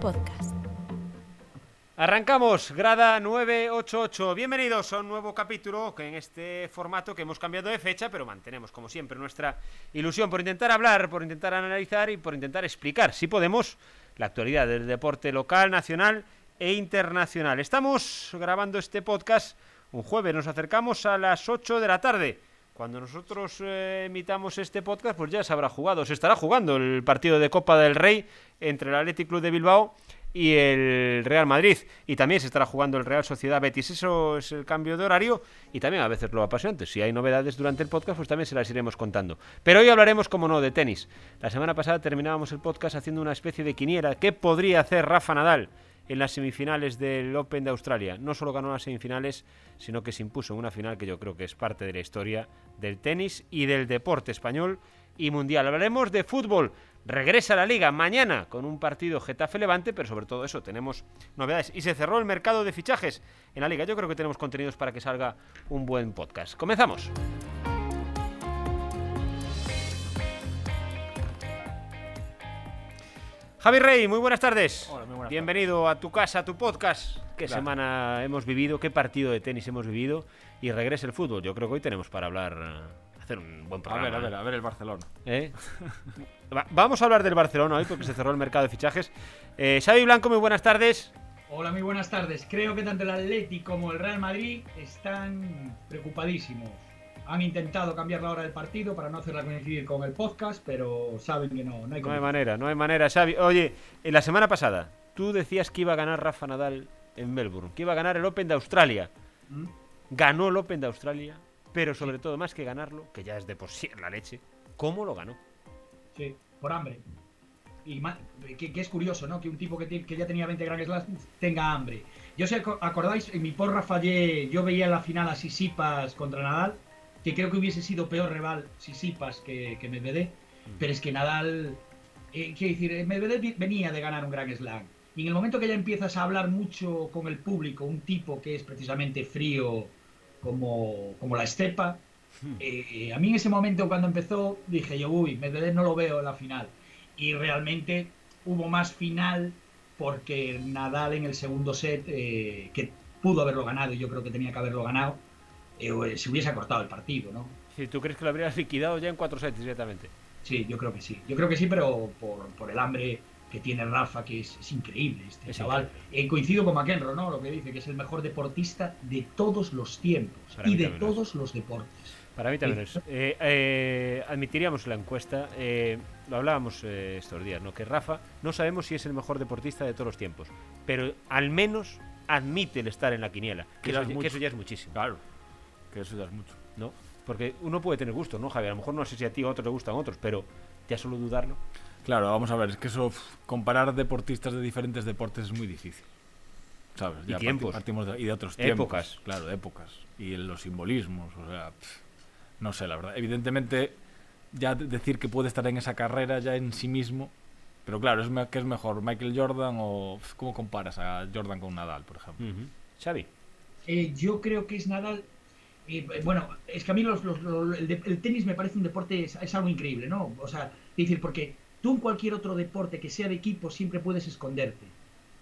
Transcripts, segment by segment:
podcast. Arrancamos, grada 988. Bienvenidos a un nuevo capítulo en este formato que hemos cambiado de fecha, pero mantenemos como siempre nuestra ilusión por intentar hablar, por intentar analizar y por intentar explicar, si podemos, la actualidad del deporte local, nacional e internacional. Estamos grabando este podcast un jueves, nos acercamos a las 8 de la tarde. Cuando nosotros eh, emitamos este podcast, pues ya se habrá jugado, se estará jugando el partido de Copa del Rey entre el Athletic Club de Bilbao y el Real Madrid. Y también se estará jugando el Real Sociedad Betis. Eso es el cambio de horario y también a veces lo apasionante. Si hay novedades durante el podcast, pues también se las iremos contando. Pero hoy hablaremos, como no, de tenis. La semana pasada terminábamos el podcast haciendo una especie de quiniera. ¿Qué podría hacer Rafa Nadal? En las semifinales del Open de Australia. No solo ganó las semifinales, sino que se impuso en una final que yo creo que es parte de la historia del tenis y del deporte español y mundial. Hablaremos de fútbol. Regresa a la liga mañana con un partido Getafe Levante, pero sobre todo eso tenemos novedades. Y se cerró el mercado de fichajes en la liga. Yo creo que tenemos contenidos para que salga un buen podcast. Comenzamos. Javi Rey, muy buenas tardes. Hola, muy buenas Bienvenido a tu casa, a tu podcast. ¿Qué Claro. semana hemos vivido? ¿Qué partido de tenis hemos vivido? Y regresa el fútbol. Yo creo que hoy tenemos para hablar, eh, hacer un buen A programa. ver, a ver, a ver el Barcelona. ¿Eh? Va- Vamos a hablar del Barcelona hoy porque se cerró el mercado de fichajes. Eh, Xavi Blanco, muy buenas tardes. Hola, muy buenas tardes. Creo que tanto el Atleti como el Real Madrid están preocupadísimos. Han intentado cambiar la hora del partido para no hacerla coincidir con el podcast, pero saben que no, no hay No hay como- manera, no hay manera, Xavi. Oye, en la semana pasada tú decías que iba a ganar Rafa Nadal en Melbourne, que iba a ganar el Open de Australia. ¿Mm? Ganó el Open de Australia, pero sobre todo, más que ganarlo, que ya es de por sí la leche, ¿cómo lo ganó? Sí, por hambre. Y que, que es curioso, ¿no? Que un tipo que, ya tenía 20 Grand Slams tenga hambre. Yo sé, acordáis, en mi porra fallé, yo veía la final a Sisipas contra Nadal, que creo que hubiese sido peor rival Sisipas que, que Medvedev, pero es que Nadal, eh, quiero decir, eh, Medvedev venía de ganar un Grand Slam. Y en el momento que ya empiezas a hablar mucho con el público, un tipo que es precisamente frío como, como la estepa, eh, a mí en ese momento cuando empezó dije yo, uy, Medvedev no lo veo en la final. Y realmente hubo más final porque Nadal en el segundo set, eh, que pudo haberlo ganado y yo creo que tenía que haberlo ganado, eh, se hubiese cortado el partido, ¿no? Si tú crees que lo habrías liquidado ya en cuatro sets directamente. Sí, yo creo que sí. Yo creo que sí, pero por, por el hambre que tiene Rafa, que es, es increíble este Es chaval. Eh, coincido con McEnroe, ¿no? Lo que dice, que es el mejor deportista de todos los tiempos Para y de lo es. todos los deportes. Para mí también es. Eh, eh, admitiríamos la encuesta, eh, lo hablábamos eh, estos días, ¿no? Que Rafa no sabemos si es el mejor deportista de todos los tiempos, pero al menos admite el estar en la quiniela, que, Que eso, que eso ya es muchísimo, Claro, que eso ya es mucho. ¿no? Porque uno puede tener gusto, ¿no, Javier? A lo mejor no sé si a ti o a otros le gustan otros, pero ya solo dudarlo. Claro, vamos a ver, es que eso, uf, comparar deportistas de diferentes deportes es muy difícil. ¿Sabes? Y parti- tiempos. Partimos de, y de otros Épocas. tiempos. Claro, épocas. Y los simbolismos, o sea, no sé, la verdad. Evidentemente, ya de- decir que puede estar en esa carrera ya en sí mismo. Pero claro, es ¿qué es mejor? ¿Michael Jordan o cómo comparas a Jordan con Nadal, por ejemplo? Xavi. Eh, yo creo que es Nadal. Eh, bueno, es que a mí los- los- los- el, de- el tenis me parece un deporte, es, es algo increíble, ¿no? O sea, decir, porque tú en cualquier otro deporte que sea de equipo siempre puedes esconderte.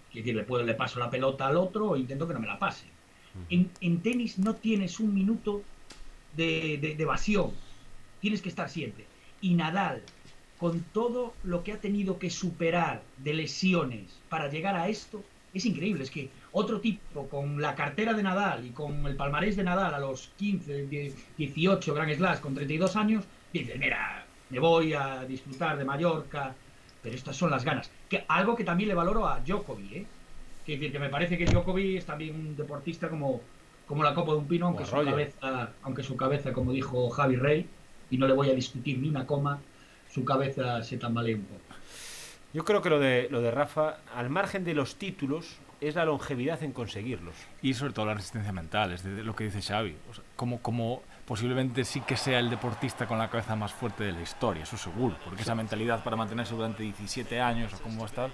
Es decir, le, puedo, le paso la pelota al otro o intento que no me la pase. En, en tenis no tienes un minuto de, de- de evasión. Tienes que estar siempre. Y Nadal, con todo lo que ha tenido que superar de lesiones para llegar a esto, es increíble. Es que otro tipo con la cartera de Nadal y con el palmarés de Nadal a los 15, 10, 18 Grand Slams con 32 años, dice, mira, me voy a disfrutar de Mallorca, pero estas son las ganas. Que, algo que también le valoro a Djokovic, ¿eh? Que, decir, que me parece que Djokovic es también un deportista como, como la copa de un pino, aunque su, cabeza, aunque su cabeza, como dijo Javi Rey, y no le voy a discutir ni una coma, su cabeza se tambalea un poco. Yo creo que lo de, lo de Rafa, al margen de los títulos, es la longevidad en conseguirlos. Y sobre todo la resistencia mental, es de lo que dice Xavi. O sea, como, como posiblemente sí que sea el deportista con la cabeza más fuerte de la historia, eso seguro, porque esa mentalidad para mantenerse durante 17 años o cómo va a estar,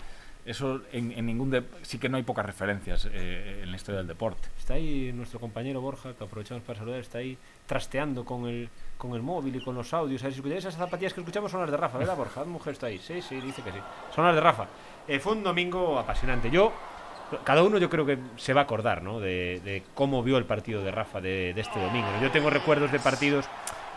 eso en, en ningún de- sí que no hay pocas referencias eh, en la historia del deporte. Está ahí nuestro compañero Borja, que aprovechamos para saludar, está ahí trasteando con el, con el móvil y con los audios. A ver si escucháis esas zapatillas que escuchamos son las de Rafa, ¿verdad, Borja? Mujer está ahí. Sí, sí, dice que sí. Son las de Rafa. Eh, fue un domingo apasionante. Yo, cada uno yo creo que se va a acordar, ¿no? De, cómo vio el partido de Rafa de, este domingo. Yo tengo recuerdos de partidos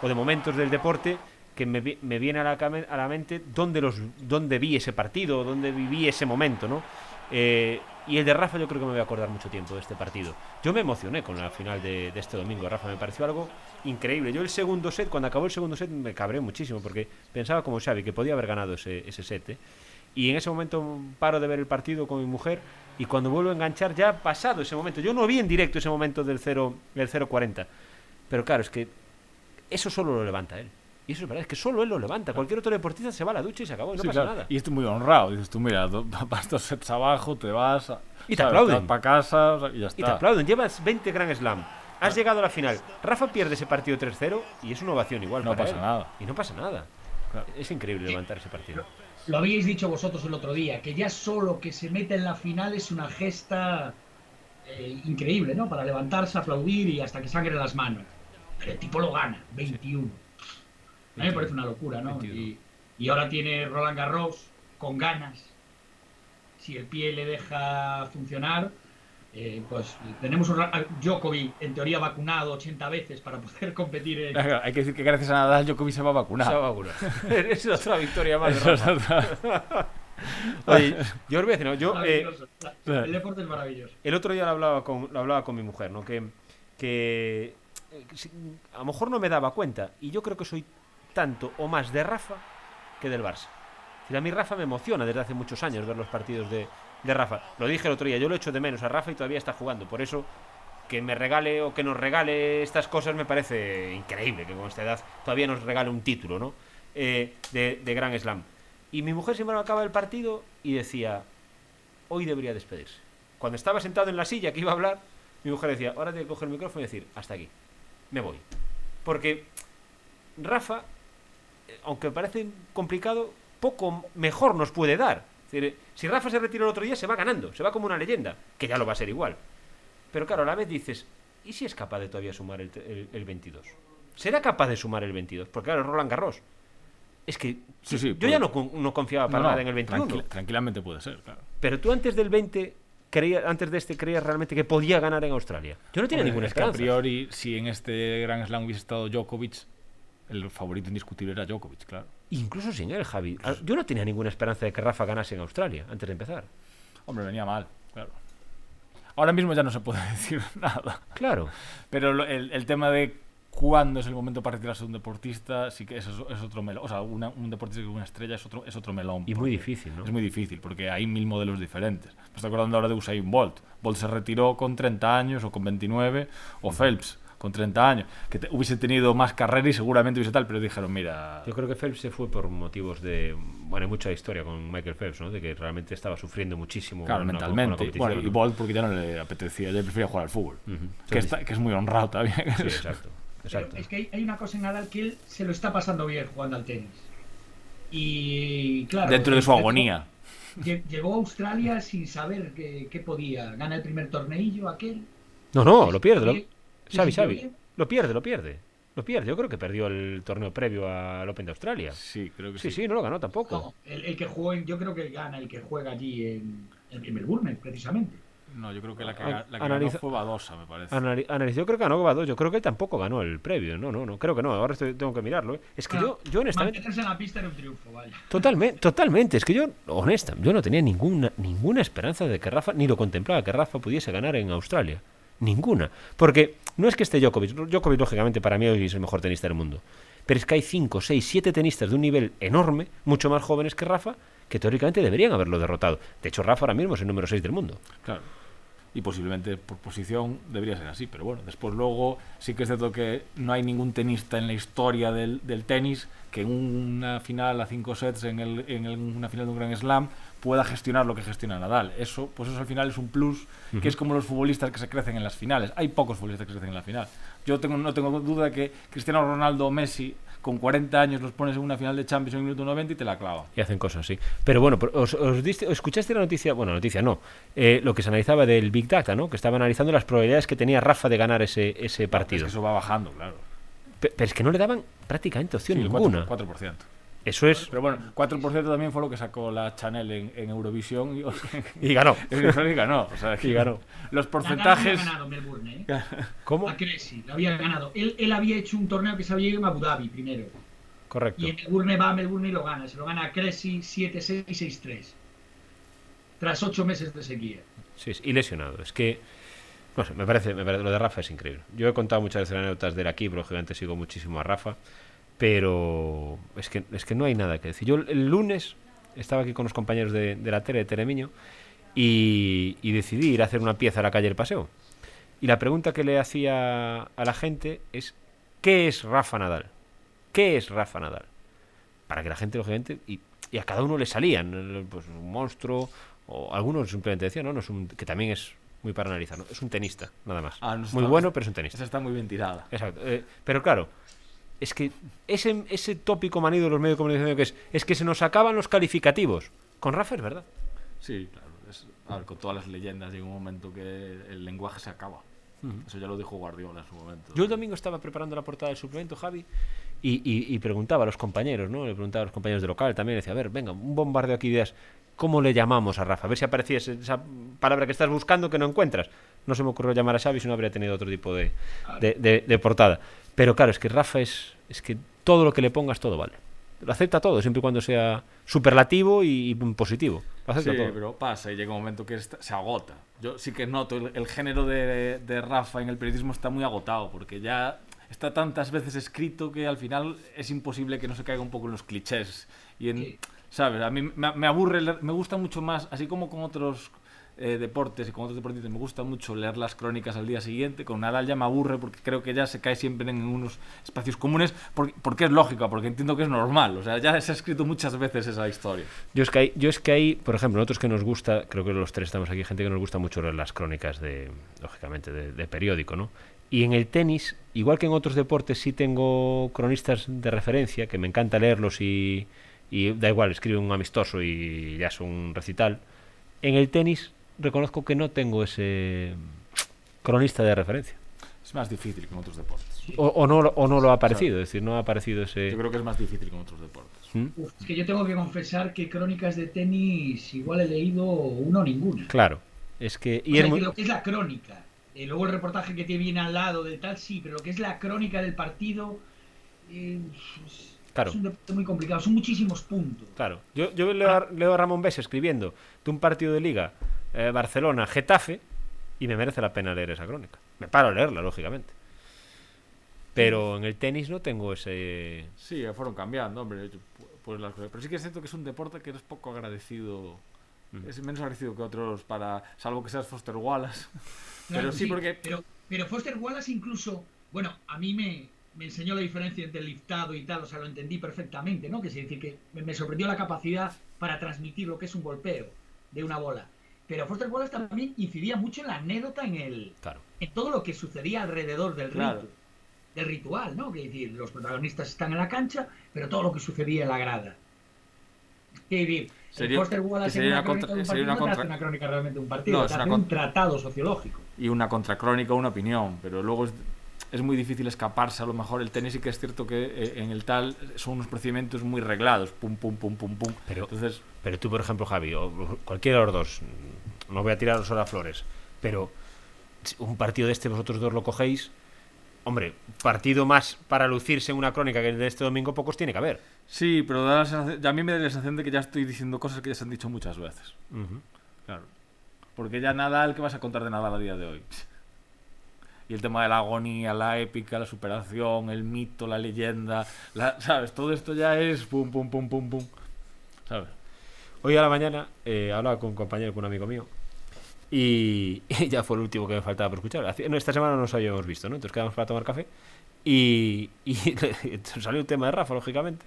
o de momentos del deporte que me, me viene a la, a la mente dónde, los, dónde vi ese partido, dónde viví ese momento, ¿no? Eh, y el de Rafa yo creo que me voy a acordar mucho tiempo de este partido. Yo me emocioné con la final de, de este domingo. Rafa me pareció algo increíble. Yo el segundo set, cuando acabó el segundo set, me cabré muchísimo porque pensaba como Xavi que podía haber ganado ese, ese set. ¿eh? Y en ese momento paro de ver el partido con mi mujer y cuando vuelvo a enganchar ya ha pasado ese momento. Yo no vi en directo ese momento del 0 del 0.40. Pero claro, es que eso solo lo levanta él. Y eso es verdad, es que solo él lo levanta. Cualquier otro deportista se va a la ducha y se acabó, y no Sí, pasa claro. nada. Y estoy muy honrado. Dices tú, mira, vas dos sets abajo, te vas. a- Y te aplauden. para casa o sea, y ya está. Y te aplauden, llevas 20 Grand Slam. Has llegado a la final. Rafa pierde ese partido 3-0 y es una ovación igual. No para pasa él. nada. Y no pasa nada. Claro. Es increíble levantar ese partido. Lo habíais dicho vosotros el otro día, que ya solo que se mete en la final es una gesta eh, increíble, ¿no? Para levantarse, aplaudir y hasta que sangre las manos. Pero el tipo lo gana, 21. A mí me parece una locura, ¿no? 21. Y, y ahora tiene Roland Garros con ganas. Si el pie le deja funcionar, eh, pues tenemos un Djokovic en teoría vacunado 80 veces para poder competir en, Claro, Hay que decir que gracias a Nadal Djokovic se va a vacunar. Se va a vacunar. es otra victoria más. de Eso es Rafa. otra- Oye, yo os voy a decir, ¿no? yo eh, Maravilloso. el deporte es maravilloso. el otro día lo hablaba con, lo hablaba con mi mujer, ¿no? Que, que eh, a lo mejor no me daba cuenta y yo creo que soy tanto o más de Rafa que del Barça. A mí Rafa me emociona desde hace muchos años ver los partidos de, de Rafa. Lo dije el otro día, yo lo echo de menos a Rafa y todavía está jugando. Por eso que me regale o que nos regale estas cosas me parece increíble que con esta edad todavía nos regale un título, ¿no? Eh, de, de Gran Slam. Y mi mujer siempre acaba el partido y decía, hoy debería despedirse. Cuando estaba sentado en la silla que iba a hablar, mi mujer decía, ahora tengo que coger el micrófono y decir, hasta aquí, me voy. Porque Rafa, eh, aunque parece complicado, poco mejor nos puede dar. Decir, si Rafa se retira el otro día, se va ganando, se va como una leyenda, que ya lo va a ser igual. Pero claro, a la vez dices, ¿y si es capaz de todavía sumar el, el- el 22? ¿Será capaz de sumar el 22? Porque claro, Roland Garros. Es que Sí, sí, yo puede. ya no, no confiaba para No, nada en el 21. tranquila- tranquilamente puede ser, claro. Pero tú antes del 20, creía, antes de este, creías realmente que podía ganar en Australia. Yo no tenía ninguna es que a esperanza. priori, si en este Grand Slam hubiese estado Djokovic, el favorito indiscutible era Djokovic, claro. Incluso sin él, Javi. Ah, Yo no tenía ninguna esperanza de que Rafa ganase en Australia antes de empezar. Hombre, venía mal, claro. Ahora mismo ya no se puede decir nada. Claro. Pero lo- el, el tema de cuándo es el momento para retirarse de un deportista, sí que es, es otro melón. O sea, una- un deportista que es una estrella es otro, es otro melón. Y muy difícil, ¿no? Es muy difícil, porque hay mil modelos diferentes. Me estoy acordando ahora de Usain Bolt. Bolt se retiró con 30 años o con 29, o Phelps con 30 años. Que te- hubiese tenido más carrera y seguramente hubiese tal, pero dijeron, mira... Yo creo que Phelps se fue por motivos de. Bueno, hay mucha historia con Michael Phelps, ¿no? De que realmente estaba sufriendo muchísimo. Claro, mentalmente. Bueno, y. Bolt porque ya no le apetecía, ya prefería jugar al fútbol. Que, está- que es muy honrado también. Sí, exacto. Pero exacto. es que hay, hay una cosa en Nadal que él se lo está pasando bien jugando al tenis. Y claro. Dentro de su agonía. lle- Llegó a Australia sin saber que, que podía. Gana el primer torneillo aquel. No, no, lo pierde. Lo... Xavi, Xavi. Lo pierde, lo pierde. Lo pierde. Yo creo que perdió el torneo previo al Open de Australia. Sí, creo que Sí, sí. sí, no lo ganó tampoco. No, el, el que jugó yo creo que gana el que juega allí en, en Melbourne, precisamente. No, yo creo que la que, la que analiza- ganó fue Badosa, me parece. Anali- analiz- yo creo que ganó Gobado, yo creo que él tampoco ganó el previo, no, no, no, creo que no, ahora estoy- tengo que mirarlo. ¿eh? Es que Bueno, yo, yo honestamente, en la pista era un triunfo, vaya. totalmente, totalmente, es que yo, honesta, yo no tenía ninguna, ninguna esperanza de que Rafa, ni lo contemplaba que Rafa pudiese ganar en Australia, ninguna, porque no es que esté Djokovic, Djokovic lógicamente para mí hoy es el mejor tenista del mundo, pero es que hay 5, 6, 7 tenistas de un nivel enorme, mucho más jóvenes que Rafa, que teóricamente deberían haberlo derrotado. De hecho, Rafa ahora mismo es el número 6 del mundo. Claro. Y posiblemente por posición debería ser así, pero bueno, después luego sí que es cierto que no hay ningún tenista en la historia del, tenis que en una final a cinco sets, en, el, en una final de un Grand Slam, pueda gestionar lo que gestiona Nadal. Eso, pues eso al final es un plus, que es como los futbolistas que se crecen en las finales. Hay pocos futbolistas que se crecen en la final. Yo tengo, no tengo duda de que Cristiano Ronaldo o Messi, con 40 años, los pones en una final de Champions en el minuto 90 y te la clava. Y hacen cosas así. Pero bueno, os, os diste- escuchaste la noticia, bueno, noticia no, eh, lo que se analizaba del Big Data, ¿no? Que estaba analizando las probabilidades que tenía Rafa de ganar ese, ese Es que partido. eso va bajando, claro. Pe- Pero es que no le daban prácticamente opción Sí, ninguna. 4%. Eso es. Pero bueno, 4% también fue lo que sacó la Chanel en, en Eurovisión y, Y ganó. y ganó. O sea, que Y ganó. Los porcentajes. había ganado Melbourne, ¿eh? ¿Cómo? A Cressy, lo había ganado. Él, él había hecho un torneo que se había ido en Abu Dhabi primero. Correcto. Y en Melbourne va a Melbourne y lo gana. Se lo gana a Cressy 7-6 6-3. Tras ocho meses de sequía. Sí, y lesionado. Es que, no sé, me parece, me parece- lo de Rafa es increíble. Yo he contado muchas veces anécdotas de él aquí, pero lógicamente sigo muchísimo a Rafa, pero es que, es que no hay nada que decir. Yo el lunes estaba aquí con los compañeros de, de la tele, de Teremiño, y, y decidí ir a hacer una pieza a la calle El Paseo. Y la pregunta que le hacía a la gente es, ¿qué es Rafa Nadal? ¿Qué es Rafa Nadal? Para que la gente, lógicamente, y, y a cada uno le salían, pues un monstruo, o algunos simplemente decían, no, no es un, que también es muy para analizar, ¿no? es un tenista, nada más. Ah, no muy está- bueno, pero es un tenista. Esa está muy bien tirada. Exacto. eh, pero claro, es que ese, ese tópico manido de los medios de comunicación que es, es que se nos acaban los calificativos. Con Rafa es verdad. Sí, claro. es- a ver, con todas las leyendas llega un momento que el lenguaje se acaba. Eso ya lo dijo Guardiola en su momento. Yo el domingo estaba preparando la portada del suplemento, Javi, y, y- y preguntaba a los compañeros, ¿no? Le preguntaba a los compañeros de local también, decía, a ver, venga, un bombardeo aquí de ideas. ¿Cómo le llamamos a Rafa? A ver si aparecía esa palabra que estás buscando que no encuentras. No se me ocurrió llamar a Xavi si no habría tenido otro tipo de, de- de- de portada. Pero claro, es que Rafa es, es que todo lo que le pongas, todo vale. Lo acepta todo, siempre y cuando sea superlativo y, y positivo. Lo acepta Sí, todo. pero pasa y llega un momento que esta- se agota. Yo sí que noto el, el género de, de Rafa en el periodismo está muy agotado porque ya está tantas veces escrito que al final es imposible que no se caiga un poco en los clichés. Y en, Sí. ¿sabes? A mí me, me aburre, me gusta mucho más, así como con otros eh, deportes y con otros deportistas, me gusta mucho leer las crónicas al día siguiente. Con Nadal ya me aburre porque creo que ya se cae siempre en unos espacios comunes por- porque es lógico, porque entiendo que es normal. O sea, ya se ha escrito muchas veces esa historia. Yo es que hay, yo es que hay, por ejemplo, nosotros que nos gusta, creo que los tres estamos aquí, gente que nos gusta mucho leer las crónicas de, lógicamente, de, periódico, ¿no? Y en el tenis, igual que en otros deportes, sí tengo cronistas de referencia, que me encanta leerlos y, y da igual, escriben un amistoso y ya es un recital. En el tenis reconozco que no tengo ese cronista de referencia. Es más difícil que en otros deportes. O, o no, lo- o no lo ha aparecido, es decir, no ha aparecido ese... Yo creo que es más difícil que en otros deportes. ¿Mm? Uf, es que yo tengo que confesar que crónicas de tenis igual he leído una o ninguna. Claro, es que... O Y sea, es muy- que lo que es la crónica. eh, luego el reportaje que te viene al lado del tal, sí, pero lo que es la crónica del partido. eh, es, Claro. es un deporte muy complicado. Son muchísimos puntos. Claro, yo, yo leo, a, leo a Ramón Bes escribiendo de un partido de liga eh, Barcelona-Getafe y me merece la pena leer esa crónica. Me paro a leerla, lógicamente. Pero en el tenis no tengo ese... Sí, fueron cambiando, hombre. Pues las cosas. Pero sí que es cierto que es un deporte que es poco agradecido. Es menos agradecido que otros para. Salvo que seas Foster Wallace. Claro, pero sí, porque. Pero, pero Foster Wallace incluso, bueno, a mí me, me enseñó la diferencia entre el liftado y tal, o sea, lo entendí perfectamente, ¿no? Que es decir, que me, me sorprendió la capacidad para transmitir lo que es un golpeo de una bola. Pero Foster Wallace también incidía mucho en la anécdota, en el, Claro. en todo lo que sucedía alrededor del Claro. rito, del ritual, ¿no? Que es decir, los protagonistas están en la cancha, pero todo lo que sucedía en la grada. Es decir, Sería- Foster Wallace que sería en una una crónica contra- de un sería partido una contra- una crónica realmente de un partido, No, es una un tratado sociológico. Y una contracrónica, una opinión. Pero luego es, es muy difícil escaparse. A lo mejor el tenis sí que es cierto que eh, en el tal son unos procedimientos muy reglados. Pum, pum, pum, pum, pum. Pero- Entonces. Pero tú, por ejemplo, Javi, o cualquiera de los dos, no voy a tiraros ahora flores, pero un partido de este vosotros dos lo cogéis, hombre, partido más para lucirse en una crónica que el de este domingo, pocos tiene que haber. Sí, pero da la a mí me da la sensación de que ya estoy diciendo cosas que ya se han dicho muchas veces. Ujú. Claro. Porque ya Nadal, ¿qué vas a contar de Nadal a día de hoy? Y el tema de la agonía, la épica, la superación, el mito, la leyenda, la- ¿sabes? Todo esto ya es pum, pum, pum, pum, pum. ¿Sabes? Hoy a la mañana eh, hablaba con un compañero, con un amigo mío, y, ya fue el último que me faltaba por escuchar. Esta semana no nos habíamos visto, ¿no? Entonces quedamos para tomar café y, y salió el tema de Rafa, lógicamente,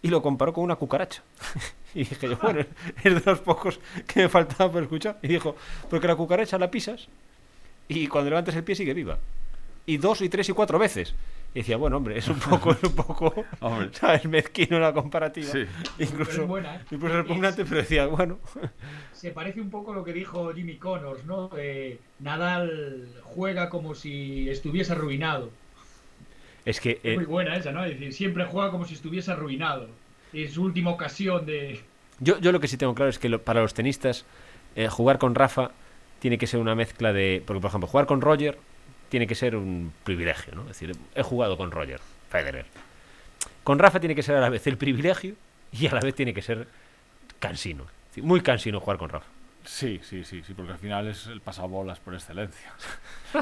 y lo comparó con una cucaracha. y dije bueno, es de los pocos que me faltaba por escuchar. Y dijo, porque la cucaracha la pisas y cuando levantas el pie sigue viva. Y dos y tres y cuatro veces. Y decía, bueno, hombre, es un poco, es un poco, Hombre. ¿sabes? Mezquino la comparativa. Sí. Pero Incluso, es buena, ¿eh? incluso repugnante, pero decía, bueno, Se parece un poco a lo que dijo Jimmy Connors, ¿no? Eh, Nadal juega como si estuviese arruinado. es que Es eh, muy buena esa, ¿no? Es decir, siempre juega como si estuviese arruinado. es su última ocasión de... Yo, yo lo que sí tengo claro es que lo- para los tenistas eh, jugar con Rafa tiene que ser una mezcla de... Porque, por ejemplo, jugar con Roger tiene que ser un privilegio, ¿no? Es decir, he jugado con Roger, Federer. Con Rafa tiene que ser a la vez el privilegio y a la vez tiene que ser cansino. Decir, Muy cansino jugar con Rafa. Sí, sí, sí, sí, porque al final es el pasabolas por excelencia.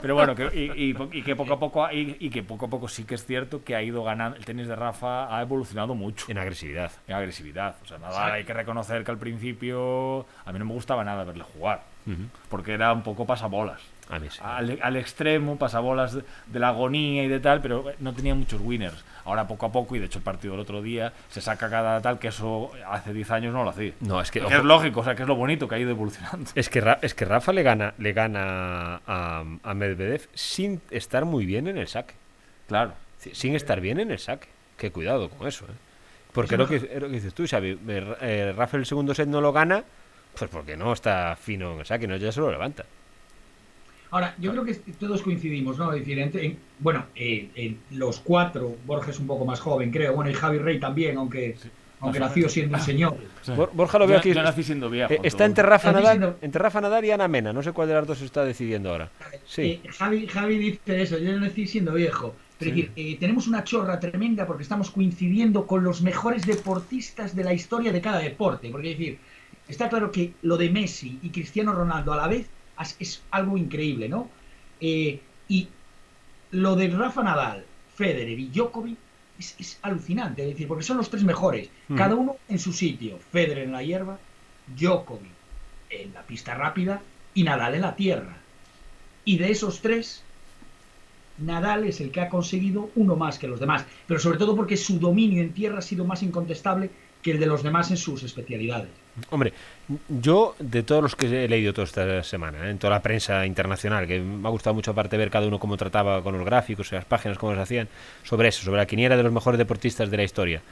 Pero bueno, que, y, y- y que poco a poco y, y que poco a poco sí que es cierto que ha ido ganando. El tenis de Rafa ha evolucionado mucho En agresividad. en agresividad. O sea, nada, hay que reconocer que al principio a mí no me gustaba nada verle jugar, porque era un poco pasabolas. A mí sí. Al, al extremo, pasabolas de, de la agonía y de tal, pero no tenía muchos winners. Ahora poco a poco, y de hecho el partido del otro día, se saca cada tal que eso hace 10 años no lo hacía. No, es que, Que ojo, es lógico, o sea, que es lo bonito que ha ido evolucionando. es que, Ra- es que Rafa le gana, le gana a, a Medvedev sin estar muy bien en el saque. Claro. Sí, Sin estar bien en el saque. Qué cuidado con eso, ¿eh? Porque lo que, es lo que dices tú, Xavi, eh, eh, Rafa el segundo set no lo gana, pues porque no está fino en el saque, no ya se lo levanta. Ahora, yo creo que todos coincidimos, ¿no? Es decir, entre- en- bueno, eh, en los cuatro, Borja es un poco más joven, creo, bueno, y Javi Rey también, aunque, aunque o nació siendo un señor. Sí. Bor- Borja lo veo aquí. Yo nací siendo viejo. Eh, está entre Rafa, Nadal, siendo- entre Rafa Nadal y Ana Mena. No sé cuál de las dos está decidiendo ahora. Sí. Eh, Javi, Javi dice eso, yo nací siendo viejo. Pero Sí. es decir, eh, tenemos una chorra tremenda porque estamos coincidiendo con los mejores deportistas de la historia de cada deporte. Porque es decir, está claro que lo de Messi y Cristiano Ronaldo a la vez es algo increíble, ¿no? Eh, y lo de Rafa Nadal, Federer y Djokovic es, es alucinante, es decir, porque son los tres mejores, Mm. cada uno en su sitio. Federer en la hierba, Djokovic en la pista rápida y Nadal en la tierra. Y de esos tres, Nadal es el que ha conseguido uno más que los demás, pero sobre todo porque su dominio en tierra ha sido más incontestable que el de los demás en sus especialidades. Hombre, yo de todos los que he leído toda esta semana, ¿eh? en toda la prensa internacional, que me ha gustado mucho aparte ver cada uno cómo trataba con los gráficos y las páginas, cómo se hacían, sobre eso, sobre la quiniera de los mejores deportistas de la historia.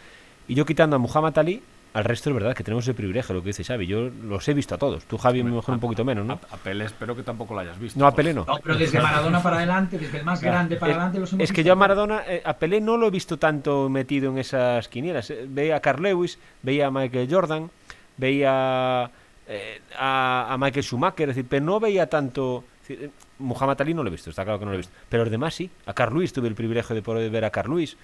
Y yo quitando a Muhammad Ali, al resto es verdad que tenemos el privilegio, lo que dice Xavi. Yo los he visto a todos. Tú, Javi, a lo mejor un poquito menos, ¿no? A, a Pelé espero que tampoco lo hayas visto. No, a Pelé no. No, pero desde Maradona para adelante, desde el más grande para Es- adelante, los hemos Es que visto yo a. Maradona, eh, a Pelé no lo he visto tanto metido en esas quinielas. Veía a Carl Lewis, veía a Michael Jordan, veía eh, a, a Michael Schumacher, es decir, pero no veía tanto. decir, eh, Muhammad Ali no lo he visto, está claro que no lo he visto. Pero los demás sí. A Carl Lewis tuve el privilegio de poder ver a Carl Lewis.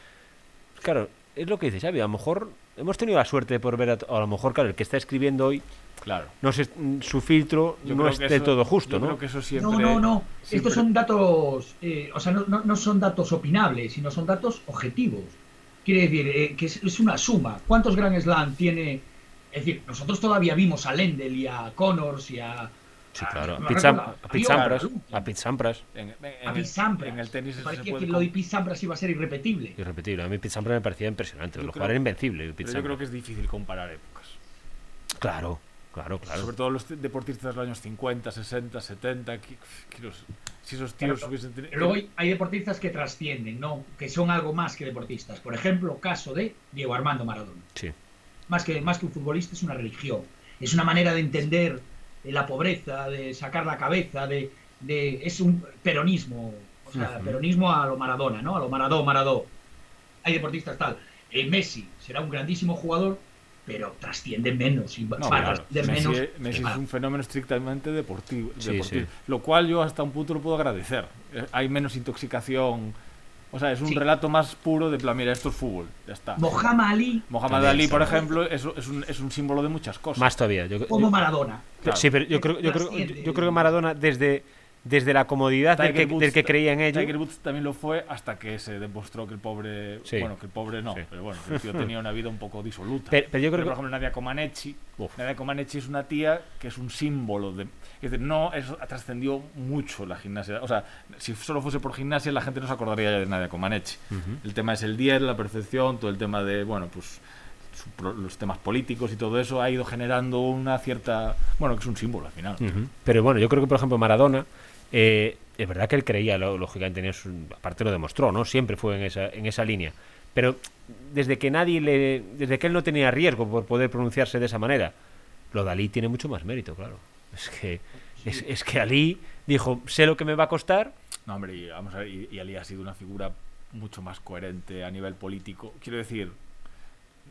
Claro, es lo que dice Xavi. A lo mejor hemos tenido la suerte de poder ver a, a lo mejor, claro, el que está escribiendo hoy, Claro. no sé, mm, su filtro Yo no creo es que de eso- todo justo, yo ¿no? creo que eso siempre. No, no, no. siempre- Estos son datos, eh, o sea, no, no- no son datos opinables, sino son datos objetivos. Quiere decir eh, que es, es una suma. ¿Cuántos Grand Slam tiene? Es decir, nosotros todavía vimos a Lendl y a Connors y a. Sí, claro. A no Pete recuerdo, Sam- a. Galanti, A Pete Sampras. En, en- el- Pete Sampras. en el tenis Me se parecía puede que lo de Sampras iba a ser irrepetible. Irrepetible. A mí Pete Sampras me parecía impresionante. Yo Lo creo- jugar era invencible. Pero yo creo que es difícil comparar épocas. Claro, claro, claro. Sobre todo los deportistas de los años 50, 60, 70. que- que los- si esos tíos Claro, hubiesen tenido. Pero luego hay, hay deportistas que trascienden, ¿no? Que son algo más que deportistas. Por ejemplo, caso de Diego Armando Maradona. Sí. Más que, más que un futbolista, es una religión. Es una manera de entender eh, la pobreza, de sacar la cabeza, de, de- es un peronismo. O sea, Ujú. peronismo a lo Maradona, ¿no? A lo Maradó, Maradó. Hay deportistas tal. Eh, Messi será un grandísimo jugador, pero trasciende menos y No, claro. trascender Messi, menos. Messi es un fenómeno estrictamente deportivo, Sí, deportivo, sí. Lo cual yo hasta un punto lo puedo agradecer. Eh, Hay menos intoxicación. O sea, es un Sí. relato más puro de plan, mira, esto es fútbol. Ya está. Mohamed Ali Mohamed Ali, por ejemplo, es, es un, es un símbolo de muchas cosas. Más todavía. Yo, como Maradona. Claro. Sí, pero yo creo, yo, creo, yo creo que Maradona, desde, desde la comodidad del que, Tiger Woods- del que creía en ello. Tiger Woods también lo fue hasta que se demostró que el pobre. Sí. Bueno, que el pobre no, Sí. pero bueno, que el tío tenía una vida un poco disoluta. Pero- pero yo creo por que- ejemplo, Nadia Comaneci. Uf. Nadia Comaneci es una tía que es un símbolo de. Es decir, no, eso trascendió mucho la gimnasia. O sea, si solo fuese por gimnasia, la gente no se acordaría ya de Nadia Comaneci. El tema es el 10, la percepción, todo el tema de, bueno, pues los temas políticos y todo eso ha ido generando una cierta. Bueno, que es un símbolo al final. Ujú. Pero bueno, yo creo que, por ejemplo, Maradona, eh, es verdad que él creía, lógicamente, aparte lo demostró, ¿no? Siempre fue en esa, en esa línea. Pero desde que nadie le. Desde que él no tenía riesgo por poder pronunciarse de esa manera, lo de Ali tiene mucho más mérito, claro. Es que, es, es que Ali dijo, sé lo que me va a costar. No, hombre, y, vamos a ver, y, y Ali ha sido una figura mucho más coherente a nivel político. Quiero decir,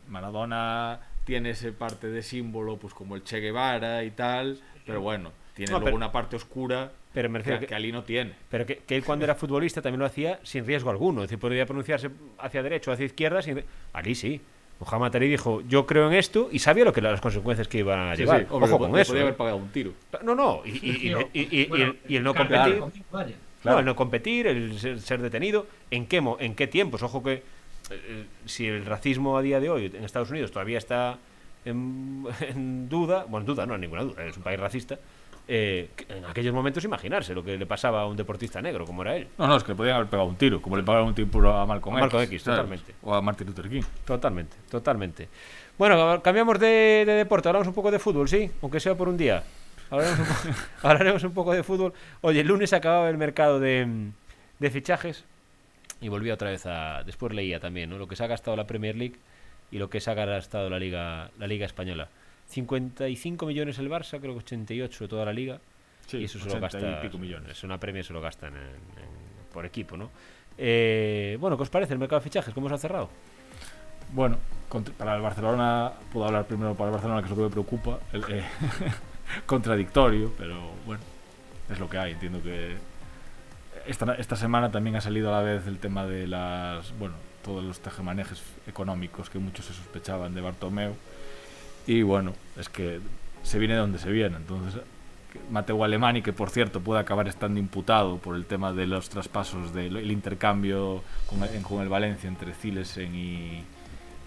Maradona tiene ese parte de símbolo, pues como el Che Guevara y tal, pero bueno, tiene No, luego pero- una parte oscura Pero me refiero que, Ali no tiene. Pero que, que él cuando era futbolista también lo hacía sin riesgo alguno. Es decir, podía pronunciarse hacia derecha o hacia izquierda. Sin... Ali sí. Muhammad Ali dijo, yo creo en esto y sabía lo que las consecuencias que iban a llevar. sí, hombre, Ojo con podía eso. ¿eh? haber pagado un tiro. No, no. Y, el- no Claro, competir. vaya. No, el no competir, el ser, ser detenido. ¿En qué, mo- ¿En qué tiempos? Ojo que eh, si el racismo a día de hoy en Estados Unidos todavía está en, en duda, bueno, en duda no, en ninguna duda, es un país racista. Eh, en aquellos momentos imaginarse lo que le pasaba a un deportista negro como era él. No, no, es que le podían haber pegado un tiro, como le pagaron un tiro a Malcolm, A Malcolm X, X, totalmente. O a Martin Luther King. Totalmente, totalmente. Bueno, cambiamos de, de deporte, hablamos un poco de fútbol, sí, aunque sea por un día. Hablaremos un, poco, hablaremos un poco de fútbol. Oye, el lunes acababa el mercado de, de fichajes y volvía otra vez a. Después leía también, ¿no? Lo que se ha gastado la Premier League y lo que se ha gastado la Liga, la Liga Española. 55 millones el Barça, creo que 88 toda la Liga. Sí, y eso se lo 80 y gasta. pico millones. Es una premia, se lo gastan en- en- por equipo, ¿no? Eh, bueno, ¿qué os parece el mercado de fichajes? ¿Cómo se ha cerrado? Bueno, contra- para el Barcelona, puedo hablar primero para el Barcelona, que es lo que me preocupa. el- eh, contradictorio, pero bueno, es lo que hay. Entiendo que esta, esta semana también ha salido a la vez el tema de las, bueno, todos los tejemanejes económicos que muchos se sospechaban de Bartomeu. Y bueno, es que se viene de donde se viene. Entonces, Mateo Alemani, que por cierto puede acabar estando imputado por el tema de los traspasos del el intercambio con el, con el Valencia entre Cilesen y,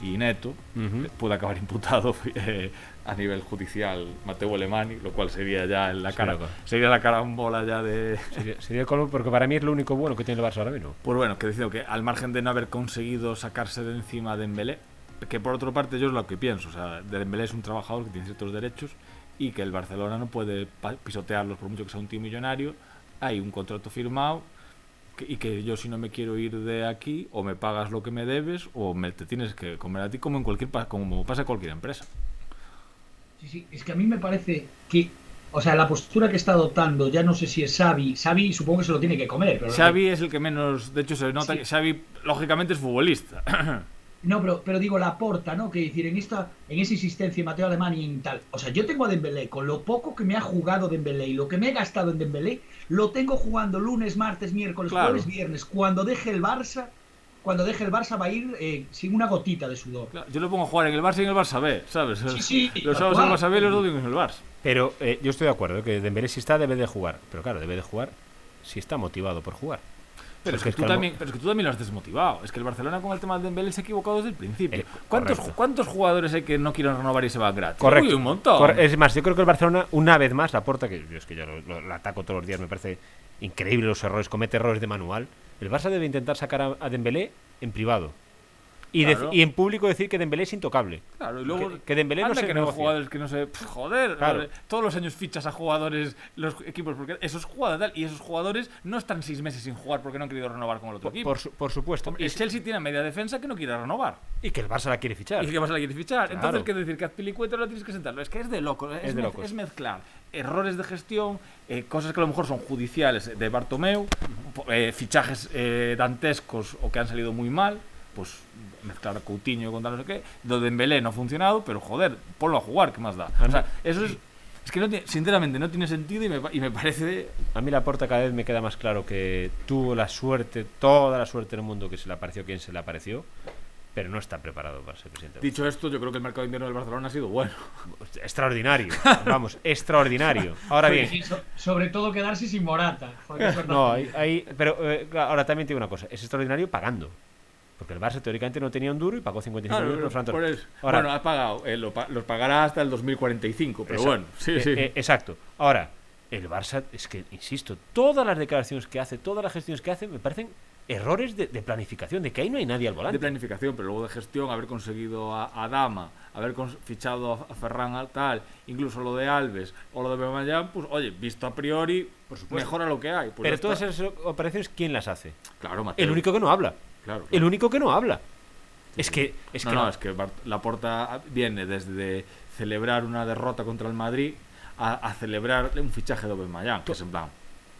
y Neto, Ujú. puede acabar imputado eh, a nivel judicial Mateo Alemani, lo cual sería ya en la cara, loco. sería la carambola ya de, Sería, sería el colmo, porque para mí es lo único bueno que tiene el Barça ahora mismo. Pues bueno, que decido que al margen de no haber conseguido sacarse de encima de Dembélé, que por otra parte yo es lo que pienso, o sea, Dembélé es un trabajador que tiene ciertos derechos y que el Barcelona no puede pisotearlos por mucho que sea un tío millonario, hay un contrato firmado y que yo si no me quiero ir de aquí o me pagas lo que me debes o me te tienes que comer a ti como en cualquier como pasa en cualquier empresa. Sí, sí, es que a mí me parece que, o sea, la postura que está adoptando, ya no sé si es Xavi, Xavi supongo que se lo tiene que comer, pero Xavi es el que menos, de hecho se nota Sí. que Xavi lógicamente es futbolista. No, pero, pero digo, la porta, ¿no? Que decir, en esta, en esa insistencia de Mateo Alemán y en tal. O sea, yo tengo a Dembélé, con lo poco que me ha jugado Dembélé y lo que me he gastado en Dembélé, lo tengo jugando lunes, martes, miércoles, Claro. jueves, viernes. Cuando deje el Barça, cuando deje el Barça va a ir eh, sin una gotita de sudor. Claro, Yo lo pongo a jugar en el Barça y en el Barça B, ¿sabes? Sí, sí, los sábados en el. Barça B y los domingos en el Barça. Pero eh, yo estoy de acuerdo que Dembélé si está debe de jugar. Pero claro, debe de jugar si está motivado por jugar. Pero es, Porque que tú también, pero es que tú también lo has desmotivado. Es que el Barcelona con el tema de Dembélé se ha equivocado desde el principio. Eh, ¿Cuántos, correcto. ¿Cuántos jugadores hay que no quieren renovar y se van gratis? Correcto. Uy, un montón. Es más, yo creo que el Barcelona, una vez más, la porta, que yo es que yo lo, ataco todos los días, me parece increíble los errores, comete errores de manual. El Barça debe intentar sacar a, a Dembélé en privado. Y, Claro. y en público decir que Dembélé es intocable. Claro, y luego Que- que Dembélé no se que no jugadores que no se pff, joder, Claro. todos los años fichas a jugadores los equipos porque esos jugadores tal, y esos jugadores no están seis meses sin jugar porque no han querido renovar con el otro Por, equipo. por su- por supuesto. Hombre, el Es- Chelsea tiene media defensa que no quiere renovar. y que el Barça la quiere fichar. ¿Y qué vas a la quieres fichar? Claro. Entonces, ¿qué decir? Que Azpilicueta lo tienes que sentarlo. Es que es de loco. Es, Es de mez- es mezclar errores de gestión, eh, cosas que a lo mejor son judiciales de Bartomeu, eh, fichajes eh, dantescos o que han salido muy mal, pues mezclar a Coutinho contra no sé qué. Lo de Dembélé no ha funcionado, pero joder, ponlo a jugar, ¿qué más da? O sea, eso es... Es que no tiene- sinceramente no tiene sentido y me, y me parece... A mí la porta cada vez me queda más claro que tuvo la suerte, toda la suerte del mundo que se le apareció quien se le apareció, pero no está preparado para ser presidente. Dicho esto, yo creo que el mercado de invierno del Barcelona ha sido bueno. Barça. Extraordinario, vamos, extraordinario. Ahora bien, Sí, sobre todo quedarse sin Morata. No, hay, hay- pero eh, ahora también te digo una cosa, es extraordinario pagando. Porque el Barça teóricamente no tenía un duro y pagó 55 millones por Fran. Ahora- bueno, ha pagado, eh, lo los pagará hasta el 2045, pero Exacto. bueno, sí, Eh, sí. eh, exacto. Ahora, el Barça, es que, insisto, todas las declaraciones que hace, todas las gestiones que hace, me parecen errores de, de planificación, de que ahí no hay nadie al de volante. planificación, pero luego de gestión, haber conseguido a, a Dama, haber fichado a, Ferran a tal, incluso lo de Alves o lo de Bemayan, pues oye, visto a priori, Por supuesto. mejora lo que hay. Pues Pero todas esas operaciones, ¿quién las hace? Claro, Mateo. El único que no habla. Claro, El único que no habla. Es que, es no, que no, no. es que la porta viene desde celebrar una derrota contra el Madrid a, a celebrar un fichaje de Aubameyang, que es en plan,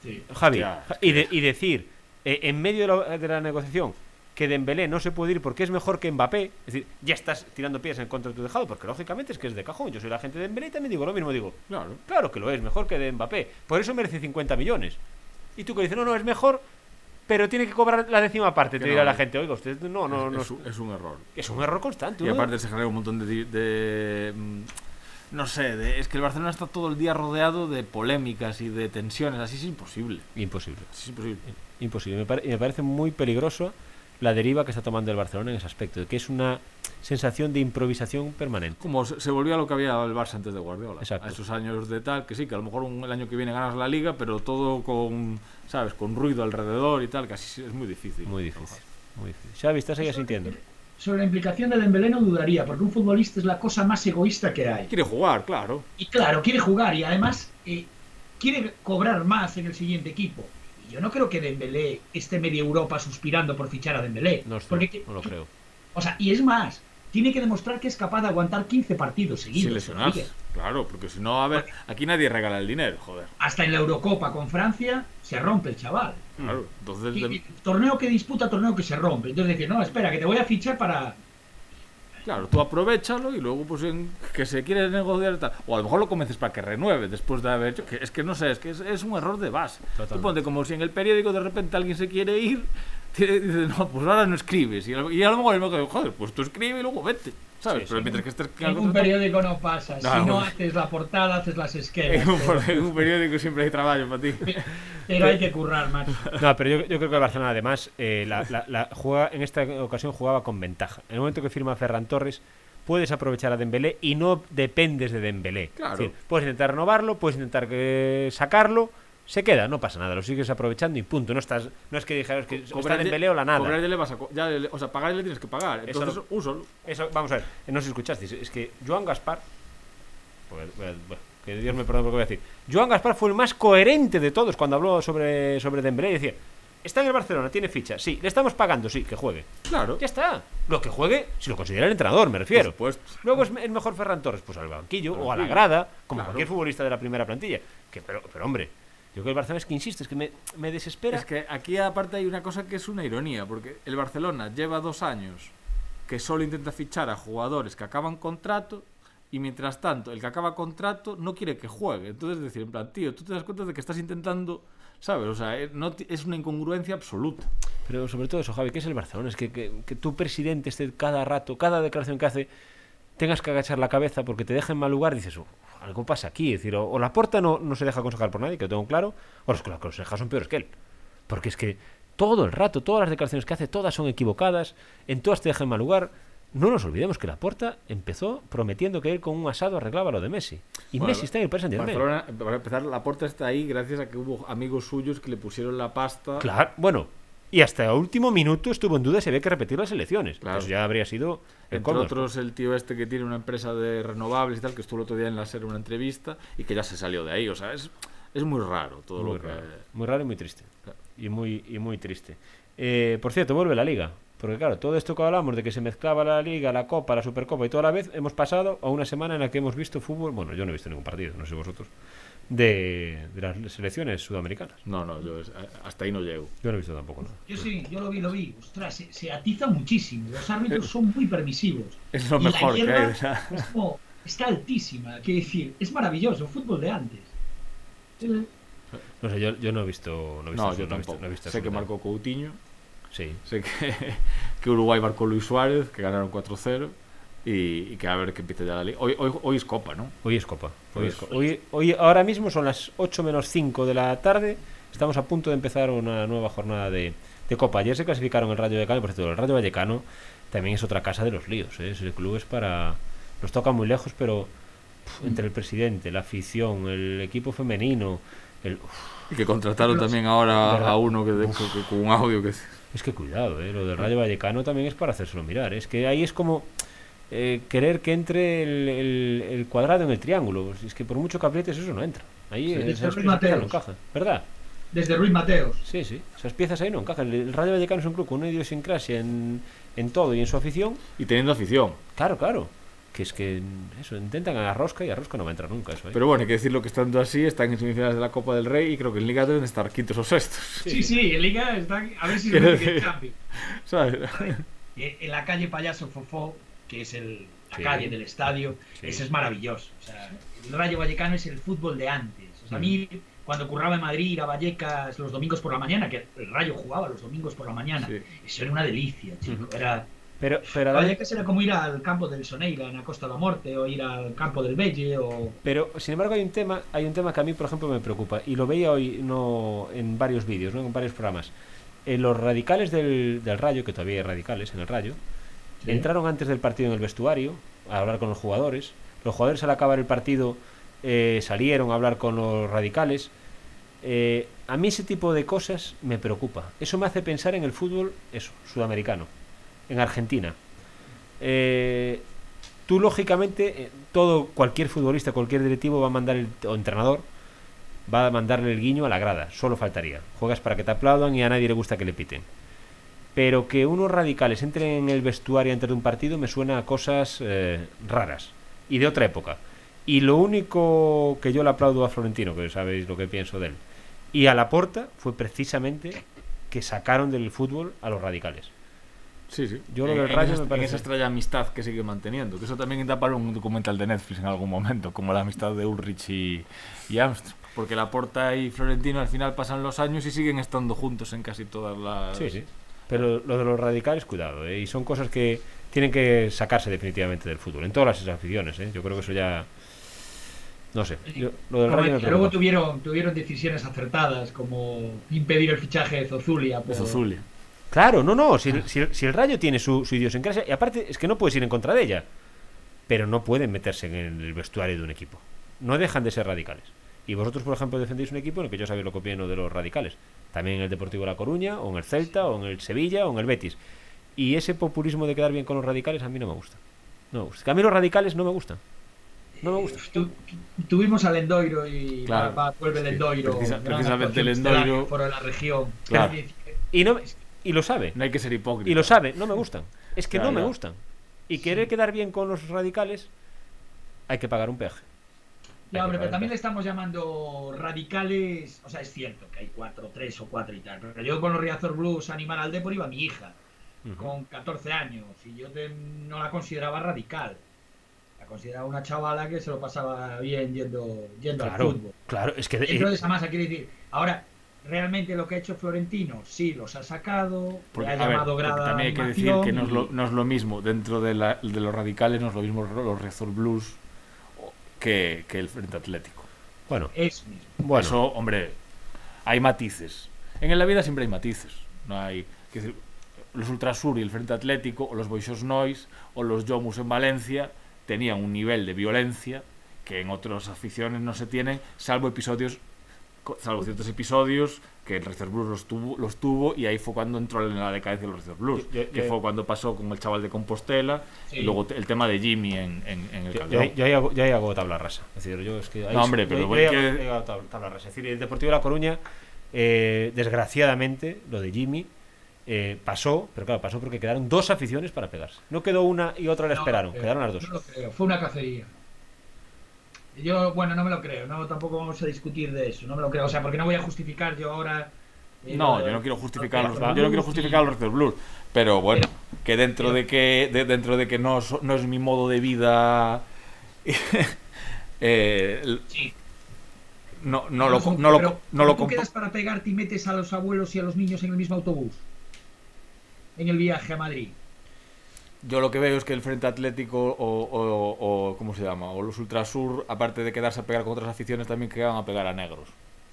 Sí. Javi, Hostia, y, de- y decir, eh, en medio de la, de la negociación, que Dembélé no se puede ir porque es mejor que Mbappé, es decir, ya estás tirando pies en contra de tu dejado, porque lógicamente es que es de cajón. Yo soy la gente de Dembélé y también digo lo mismo, digo, Claro. claro que lo es, mejor que de Mbappé. Por eso merece 50 millones. Y tú que dices, no, no, es mejor, pero tiene que cobrar la décima parte, Que te no, dirá la no. gente, oiga, usted no, no, no. es, un, es un error. Es un error constante. Y aparte se genera un montón de... de, mm, no sé, de- es que el Barcelona está todo el día rodeado de polémicas y de tensiones, así es imposible. Imposible. Así es imposible. Imposible. Me, pare- y me parece muy peligroso la deriva que está tomando el Barcelona en ese aspecto, que es una sensación de improvisación permanente. Como se, volvió a lo que había el Barça antes de Guardiola. Exacto. A esos años de tal, que sí, que a lo mejor un- el año que viene ganas la liga, pero todo con, ¿sabes? Con ruido alrededor y tal, que así es muy difícil. Muy difícil. Muy difícil. Xavi, estás ahí asintiendo. Sobre la implicación de Dembélé no dudaría, porque un futbolista es la cosa más egoísta que hay. Quiere jugar, claro. Y claro, quiere jugar y además eh, quiere cobrar más en el siguiente equipo. Yo no creo que Dembélé esté media Europa suspirando por fichar a Dembélé. No, estoy- porque, no lo creo. O sea, y es más, tiene que demostrar que es capaz de aguantar 15 partidos seguidos. Liga. Claro, porque si no, a ver, aquí nadie regala el dinero, joder. Hasta en la Eurocopa con Francia se rompe el chaval. Claro, entonces... Y- de- y torneo que disputa, torneo que se rompe. Entonces decir, no, espera, que te voy a fichar para... Claro, tú aprovechalo y luego pues en que se quiere negociar tal. O a lo mejor lo convences para que renueve después de haber hecho... Que es que no sé, es que es, es un error de base. Tú Totalmente. ponte como si en el periódico de repente alguien se quiere ir, dice, no, pues ahora no escribes. Y a, lo- y a lo mejor el dice, joder, pues tú escribe y luego vete. ¿Sabes? Sí, Pero sí. mientras que estés... En un periódico no pasa. No, si no haces la portada, haces las esquelas. En un, periódico siempre hay trabajo para ti. Pero hay que currar, macho. No, pero yo, yo creo que el Barcelona además eh, la, la- la juega, en esta ocasión jugaba con ventaja. En el momento que firma Ferran Torres, puedes aprovechar a Dembélé y no dependes de Dembélé. Claro. Es decir, puedes intentar renovarlo, puedes intentar sacarlo, se queda, no pasa nada, lo sigues aprovechando y punto. No estás, no es que dijeras que está Cobrarle- Dembélé o la nada. cobrarle le vas a co- ya le- o sea, pagarle le tienes que pagar. Eso Entonces, lo- úsalo. Eso, vamos a ver, no si escuchasteis, es que Joan Gaspar, pues, bueno, bueno, que Dios me perdone por lo que voy a decir, Joan Gaspar fue el más coherente de todos cuando habló sobre, sobre Dembélé y decía, está en el Barcelona, tiene ficha, sí, le estamos pagando, sí, que juegue. Claro. Ya está, lo que juegue, si lo considera el entrenador, me refiero. Por supuesto. Luego es el mejor Ferran Torres, pues al banquillo o a la grada, como Claro. cualquier futbolista de la primera plantilla. Que, pero, pero hombre, yo creo que el Barcelona es que insiste, es que me, me desespera. Es que aquí aparte hay una cosa que es una ironía, porque el Barcelona lleva dos años que solo intenta fichar a jugadores que acaban contrato y mientras tanto el que acaba contrato no quiere que juegue. Entonces, es decir, en plan, tío, tú te das cuenta de que estás intentando, ¿sabes? O sea, eh, no es una incongruencia absoluta. Pero sobre todo eso, Javi, que es el Barcelona? Es que, que, que tu presidente esté cada rato, cada declaración que hace, tengas que agachar la cabeza porque te deja en mal lugar y dices, "Uf, algo pasa aquí. Es decir, o, o la puerta no, no se deja aconsejar por nadie, que lo tengo claro, o los que lo aconsejan son peores que él. Porque es que todo el rato, todas las declaraciones que hace, todas son equivocadas, en todas te deja en mal lugar. No nos olvidemos que la puerta empezó prometiendo que él con un asado arreglaba lo de Messi. Y Bueno, Messi está en el Paris Saint-Germain. Barcelona, para empezar, la puerta está ahí gracias a que hubo amigos suyos que le pusieron la pasta. Claro, bueno, y hasta el último minuto estuvo en duda si había que repetir las elecciones. Claro. Eso ya habría sido el Entre colmo. otros, el tío este que tiene una empresa de renovables y tal, que estuvo el otro día en la serie una entrevista y que ya se salió de ahí. O sea, es, es muy raro todo muy lo que. raro, muy raro y muy triste. Claro. Y muy, y muy triste. Eh, por cierto, vuelve la liga. Porque claro, todo esto que hablamos de que se mezclaba la liga, la copa, la supercopa y toda la vez, hemos pasado a una semana en la que hemos visto fútbol, bueno, yo no he visto ningún partido, no sé vosotros, de, de las selecciones sudamericanas. No, no, yo hasta ahí no llego. Yo no he visto tampoco nada. Yo sí, yo lo vi, lo vi. Ostras, se, se atiza muchísimo. Los árbitros son muy permisivos. Es lo Y la mejor que hay. es como- está altísima. Quiero decir, es maravilloso. Fútbol de antes. Eh, No sé, yo, yo no he visto. No, he visto No, eso, yo no he visto- tampoco. no he visto sé que marcó Coutinho, Sí. sé que, que Uruguay marcó Luis Suárez, que ganaron 4-0 y, y que a ver que empiece ya la liga. Hoy, hoy, hoy es Copa, ¿no? Hoy es Copa. Hoy, es Pues- co- hoy, hoy- ahora mismo son las 8 menos 5 de la tarde. Estamos a punto de empezar una nueva jornada de, de Copa. Ayer se clasificaron el Rayo Vallecano. Por cierto, el Rayo Vallecano también es otra casa de los líos. ¿eh? Ese club es para. Nos toca muy lejos, pero entre el presidente, la afición, el equipo femenino. El, uf, Y que contrataron también ahora a uno que, de- que- que- con un audio que... es que cuidado, ¿eh? lo del Rayo Vallecano también es para hacérselo mirar. Es que ahí es como. Eh, querer que entre el, el- el cuadrado en el triángulo. Es que por mucho que aprietes eso no entra. Ahí Sí, esas, de esas Ruiz piezas no Mateos. encajan, ¿verdad? Desde Ruiz Mateos. Sí, sí, esas piezas ahí no encajan. El Rayo Vallecano es un club con una idiosincrasia en, en todo y en su afición. Y teniendo afición. Claro, claro. que es que eso, intentan a rosca y a rosca no va a entrar nunca eso. ¿eh? Pero bueno, hay que decirlo que estando así, están en semifinales de la Copa del Rey y creo que en Liga deben estar quintos o sextos. Sí, sí, en Liga están. A ver si se meten en Champions. ¿Sabes? Eh, En la calle Payaso Fofó, que es el, la Sí. calle del estadio, Sí. ese es maravilloso. O sea, el Rayo Vallecano es el fútbol de antes. O sea, a mí, cuando curraba en Madrid, ir a Vallecas los domingos por la mañana, que el Rayo jugaba los domingos por la mañana, Sí. eso era una delicia, chico. Era. Pero, pero, Vallecas era como ir al campo del Soneira en la Costa de la Muerte, o ir al campo del Belle, o. pero sin embargo hay un tema, hay un tema que a mí, por ejemplo, me preocupa y lo veía hoy no en varios vídeos, ¿no? en varios programas. Eh, los radicales del, del Rayo, que todavía hay radicales en el Rayo, Entraron antes del partido en el vestuario a hablar con los jugadores. Los jugadores al acabar el partido eh, salieron a hablar con los radicales. Eh, a mí ese tipo de cosas me preocupa. Eso me hace pensar en el fútbol, eso, sudamericano, en Argentina. Eh, tú lógicamente, eh, todo cualquier futbolista, cualquier directivo va a mandar el o entrenador va a mandarle el guiño a la grada, solo faltaría. Juegas para que te aplaudan y a nadie le gusta que le piten. Pero que unos radicales entren en el vestuario antes de un partido me suena a cosas eh, raras y de otra época. Y lo único que yo le aplaudo a Florentino, que sabéis lo que pienso de él, y a Laporta fue precisamente que sacaron del fútbol a los radicales. Sí, sí. Yo lo del en Rayo esa- me parece- En esa extraña amistad que sigue manteniendo. Que eso también da para un documental de Netflix en algún momento, como la amistad de Ulrich y, y Armstrong. Porque Laporta y Florentino al final pasan los años y siguen estando juntos en casi todas las. Sí, sí. Pero lo de los radicales, cuidado, ¿eh? y son cosas que tienen que sacarse definitivamente del fútbol, en todas las aficiones, ¿eh? Yo creo que eso ya... No sé, yo- lo del luego tuvieron, tuvieron decisiones acertadas, como impedir el fichaje de Zozulia. por- De Zozulia. Claro, no, no, si, el- si el- si el Rayo tiene su, su idiosincrasia, y aparte es que no puedes ir en contra de ella, pero no pueden meterse en el vestuario de un equipo. No dejan de ser radicales. Y vosotros, por ejemplo, defendéis un equipo en el que yo sabéis lo que opino de los radicales. También en el Deportivo La Coruña, o en el Celta, o en el Sevilla, o en el Betis. Y ese populismo de quedar bien con los radicales a mí no me gusta. No me gusta. Que a mí los radicales no me gustan. No me gusta. Tu- tuvimos al Endoiro y Claro. va, va- vuelve el Sí, Endoiro. precisa- precisamente el Endoiro- Por la región. Claro. Y, no, y lo sabe. No hay que ser hipócrita. Y lo sabe, no me gustan. Es que no me ya. gustan. Y querer quedar bien con los radicales, hay que pagar un peaje. Que hombre, pero también le estamos llamando radicales. O sea, es cierto que hay cuatro, tres o cuatro y tal. Pero yo con los Riazor Blues animar al Depor iba mi hija, con 14 años. Y yo te- no la consideraba radical. La consideraba una chavala que se lo pasaba bien yendo, yendo al fútbol. claro, es que... de- Dentro de esa masa, quiere decir. Ahora, realmente lo que ha hecho Florentino, sí, los ha sacado, Porque, le ha ver, llamado grada también hay que decir que no es, lo, y- no es lo mismo dentro de, la- de los radicales, no es lo mismo los Rezor Blues que, que el Frente Atlético. Bueno, Eso mismo. bueno. Eso, hombre, hay matices. En la vida siempre hay matices. No hay. decir, los Ultrasur y el Frente Atlético, o los Boixos Nois, o los Jomus en Valencia, tenían un nivel de violencia que en otras aficiones no se tienen, salvo episodios, salvo ciertos episodios que el Reserve Blues los tuvo, los tuvo, y ahí fue cuando entró en la decadencia los Reserve Blues, Yo- yo- que yo- fue cuando pasó con el chaval de Compostela, Sí. y luego el tema de Jimmy en, en- en el Calderón. yo ahí hago, yo ahí hago tabla rasa. Es decir, yo es que ahí No, hombre, pero voy hago- que- yo hago tabla, rasa. Es decir, el Deportivo de La Coruña, eh, desgraciadamente, lo de Jimmy eh, pasó, pero claro, pasó porque quedaron dos aficiones para pegarse. No quedó una y otra la No, esperaron, quedaron las dos. No lo creo, fue una cacería. Yo, bueno, no me lo creo, no, tampoco vamos a discutir de eso, no me lo creo, o sea, porque no voy a justificar yo ahora. eh, No, yo no quiero justificar lo los, yo no quiero justificar los Red Blues, pero bueno, Pero- que dentro pero- de que de- dentro de que no, no es mi modo de vida eh, Sí. no, no lo no lo pero- no lo tú quedas para pegarte y metes a los abuelos y a los niños en el mismo autobús. En el viaje a Madrid. Yo lo que veo es que el Frente Atlético o, o, o ¿cómo se llama? o los Ultrasur aparte de quedarse a pegar con otras aficiones también quedan a pegar a negros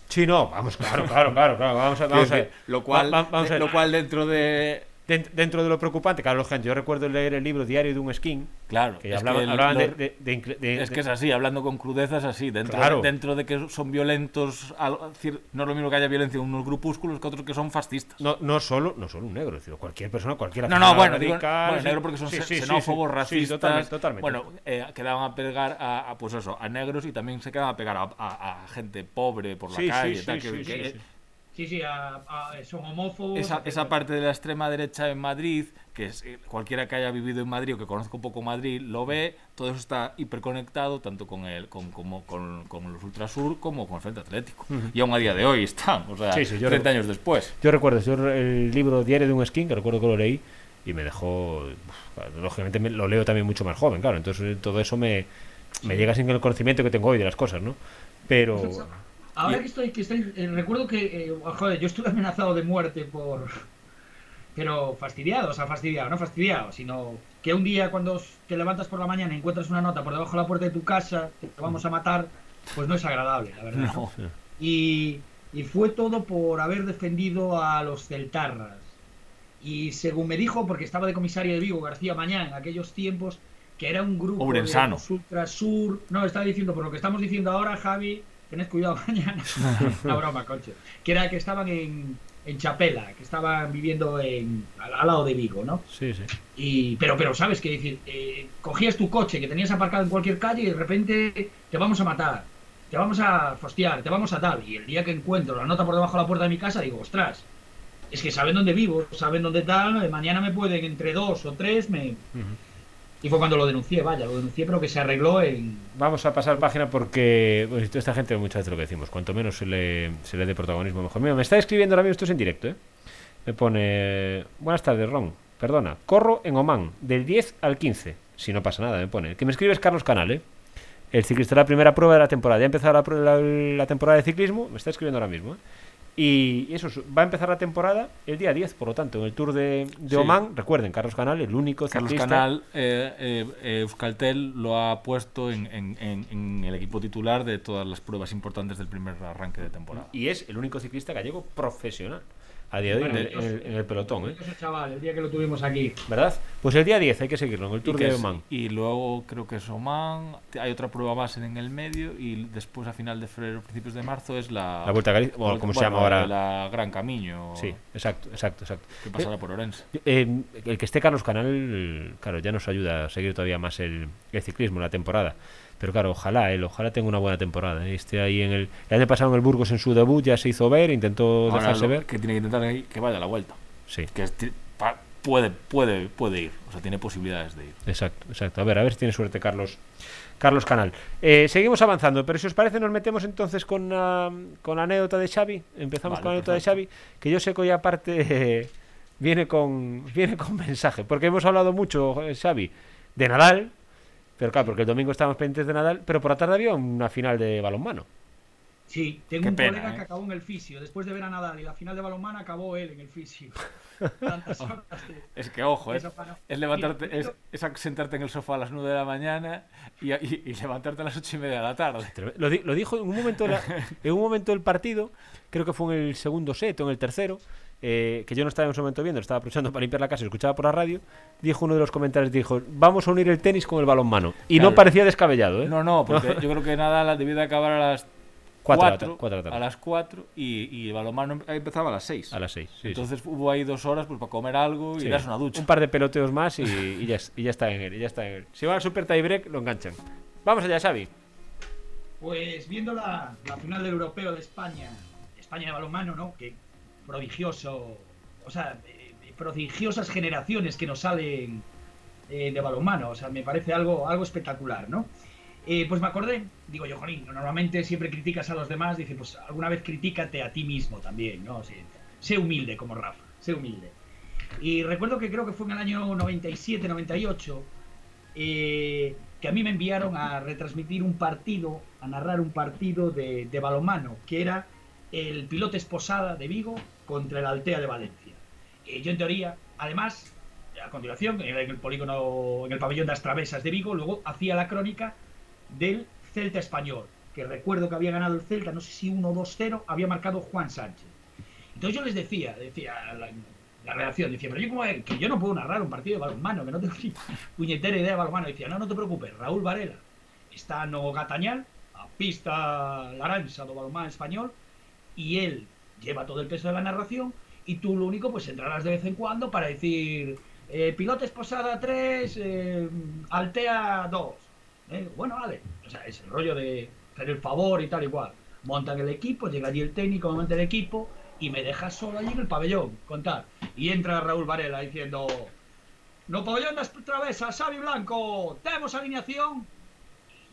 Sí, no, vamos, claro, claro, claro, claro, vamos a, vamos a lo cual Va- va- vamos a lo cual dentro de Dentro de lo preocupante, claro, gente, yo recuerdo leer el libro Diario de un Skin, claro que es hablaban, que hablaban lo- de, Es que es así, hablando con crudeza es así. Dentro, Claro. dentro de que son violentos, no es lo mismo que haya violencia en unos grupúsculos que otros que son fascistas. No, no solo, no solo un negro, es decir, cualquier persona, cualquier No, no, bueno, digo, negro porque son Sí, xe- sí, sí, xenófobos, sí, racistas. totalmente, totalmente. Bueno, eh, quedaban a pegar a, a, pues eso, a negros y también se quedaban a pegar a, a- a gente pobre por la calle. sí, tal, que- sí, que- sí, sí. A- a- son homófobos. esa, esa parte de la extrema derecha en Madrid, que es, eh, cualquiera que haya vivido en Madrid o que conozca un poco Madrid, lo ve, todo eso está hiperconectado tanto con el, con, como, con, con los Ultrasur como con el Frente Atlético. Y aún a día de hoy están, o sea, Sí, sí, yo 30 recu- años después. Yo recuerdo yo el libro Diario de un Skin, que recuerdo que lo leí, y me dejó. uf, Lógicamente me- lo leo también mucho más joven, claro. Entonces todo eso me, me llega sin el conocimiento que tengo hoy de las cosas, ¿no? Pero. Ahora Y- que estoy, que estoy eh, recuerdo que, eh, joder, yo estuve amenazado de muerte por... Pero fastidiado, o sea, fastidiado, no fastidiado, sino que un día cuando te levantas por la mañana y encuentras una nota por debajo de la puerta de tu casa, que te vamos a matar, pues no es agradable, la verdad. No. Y, y fue todo por haber defendido a los celtarras. Y según me dijo, porque estaba de comisario de Vigo, García Mañán, en aquellos tiempos, que era un grupo Ourensano. de los Ultrasur. No, estaba diciendo, por lo que estamos diciendo ahora, Javi, tened cuidado mañana. Una broma, coche. Que era que estaban en, en Chapela, que estaban viviendo en, al, al lado de Vigo, ¿no? Sí, sí. Y, pero, pero, ¿sabes qué decir? Eh, cogías tu coche que tenías aparcado en cualquier calle y de repente te vamos a matar, te vamos a fostiar, te vamos a tal. Y el día que encuentro la nota por debajo de la puerta de mi casa, digo, ostras, es que saben dónde vivo, saben dónde tal, mañana me pueden entre dos o tres, me... Y fue cuando lo denuncié, vaya, lo denuncié, pero que se arregló en... Vamos a pasar página porque pues, esta gente muchas veces lo que decimos, cuanto menos se le, se le dé protagonismo mejor. Mira, me está escribiendo ahora mismo, esto es en directo, ¿eh? Me pone, buenas tardes, Ron, perdona, corro en Oman, del 10 al 15, si no pasa nada, me pone. Que me escribe es Carlos Canal, ¿eh? El ciclista la primera prueba de la temporada. Ya ha empezado la, la- la temporada de ciclismo, me está escribiendo ahora mismo, ¿eh? Y eso, es- va a empezar la temporada el día 10, por lo tanto, en el Tour de, de Sí. Oman, recuerden, Carlos Canal, el único Carlos ciclista... Canal, eh, eh, eh, Euskaltel lo ha puesto en, en- en- en el equipo titular de todas las pruebas importantes del primer arranque de temporada. Y es el único ciclista gallego profesional a día de hoy en, el, en el- en el pelotón, ¿eh? Ese chaval, el día que lo tuvimos aquí. ¿Verdad? Pues el día 10 hay que seguirlo, en el Y, Tour de Oman. y luego creo que es Oman, hay otra prueba más en el medio y después a final de febrero, principios de marzo es la... La Vuelta a Galicia, bueno, como se llama ahora. La Gran Camino, Sí, exacto, exacto, exacto. que pasará por Orense. Eh, el que esté Carlos Canal, claro, ya nos ayuda a seguir todavía más el, el ciclismo, la temporada. Pero claro, ojalá, él, ojalá tenga una buena temporada. ¿eh? Esté ahí en el, el año pasado en el Burgos en su debut ya se hizo ver, intentó Ahora dejarse ver. que tiene que intentar ahí que vaya a la vuelta. Sí, Que puede, puede, puede ir, o sea, tiene posibilidades de ir. exacto, exacto. A ver, a ver si tiene suerte Carlos. Carlos Canal. Eh, seguimos avanzando, pero si os parece nos metemos entonces con, la- con la anécdota de Xavi. Empezamos Vale, con la anécdota perfecto. de Xavi, que yo sé que hoy aparte eh, viene con viene con mensaje, porque hemos hablado mucho, eh, Xavi, de Nadal, pero claro, porque el domingo estábamos pendientes de Nadal, pero por la tarde había una final de balonmano. Sí, tengo Qué un pena, colega ¿eh? que acabó en el fisio. Después de ver a Nadal y la final de balonmano, acabó él en el fisio. Tantas horas de- Es que ojo, es, es levantarte, Mira, es, sentarte en el sofá a las 9 de la mañana y, y- y levantarte a las 8 y media de la tarde. Lo, di- lo dijo en un momento la- en un momento del partido, creo que fue en el segundo set o en el tercero, eh, que yo no estaba en ese momento viendo, estaba aprovechando para limpiar la casa y escuchaba por la radio, dijo uno de los comentarios, dijo, vamos a unir el tenis con el balonmano. Y no parecía descabellado, ¿eh? No, no, porque yo creo que nada debió de acabar a las Cuatro de la 4, ta- cuatro de la tarde. a las 4 y, y el balonmano em- empezaba a las 6. A las seis. sí, sí. Entonces hubo ahí dos horas pues, para comer algo y Sí. darse una ducha. Un par de peloteos más y, y ya, y ya está en él, y ya está en él. Si va al super tiebreak, lo enganchan. Vamos allá, Xavi. Pues viendo la, la final del europeo de España, España de balonmano, ¿no? Que prodigioso, o sea, eh, prodigiosas generaciones que nos salen eh, de balonmano, o sea, me parece algo, algo espectacular, ¿no? Eh, pues me acordé, digo yo, Jolín, normalmente siempre criticas a los demás, dice, pues alguna vez critícate a ti mismo también, ¿no? Sé humilde como Rafa, sé humilde. Y recuerdo que creo que fue en el año 97, 98, eh, que a mí me enviaron a retransmitir un partido, a narrar un partido de, de balonmano, que era el piloto Esposada de Vigo contra el Altea de Valencia. Eh, yo en teoría, además, a continuación, en el polígono, en el pabellón de las Travesas de Vigo, luego hacía la crónica del Celta español, que recuerdo que había ganado el Celta, no sé si 1-2-0, había marcado Juan Sánchez. Entonces yo les decía, decía la, la redacción, decía, pero yo como que yo no puedo narrar un partido de balonmano, que no tengo ni puñetera idea de balonmano. Decía, no, no te preocupes, Raúl Varela está no Gatañal, a pista laranxa do balonmán español, y él lleva todo el peso de la narración, y tú lo único, pues entrarás de vez en cuando para decir, eh, piloto esposada 3, eh, Altea 2. Eh, bueno, vale, o sea, es el rollo de hacer el favor y tal igual. Montan el equipo, llega allí el técnico, monta el equipo, y me dejas solo allí en el pabellón, contar. Y entra Raúl Varela diciendo, no pabellón das travesas, Xavi Blanco, tenemos alineación.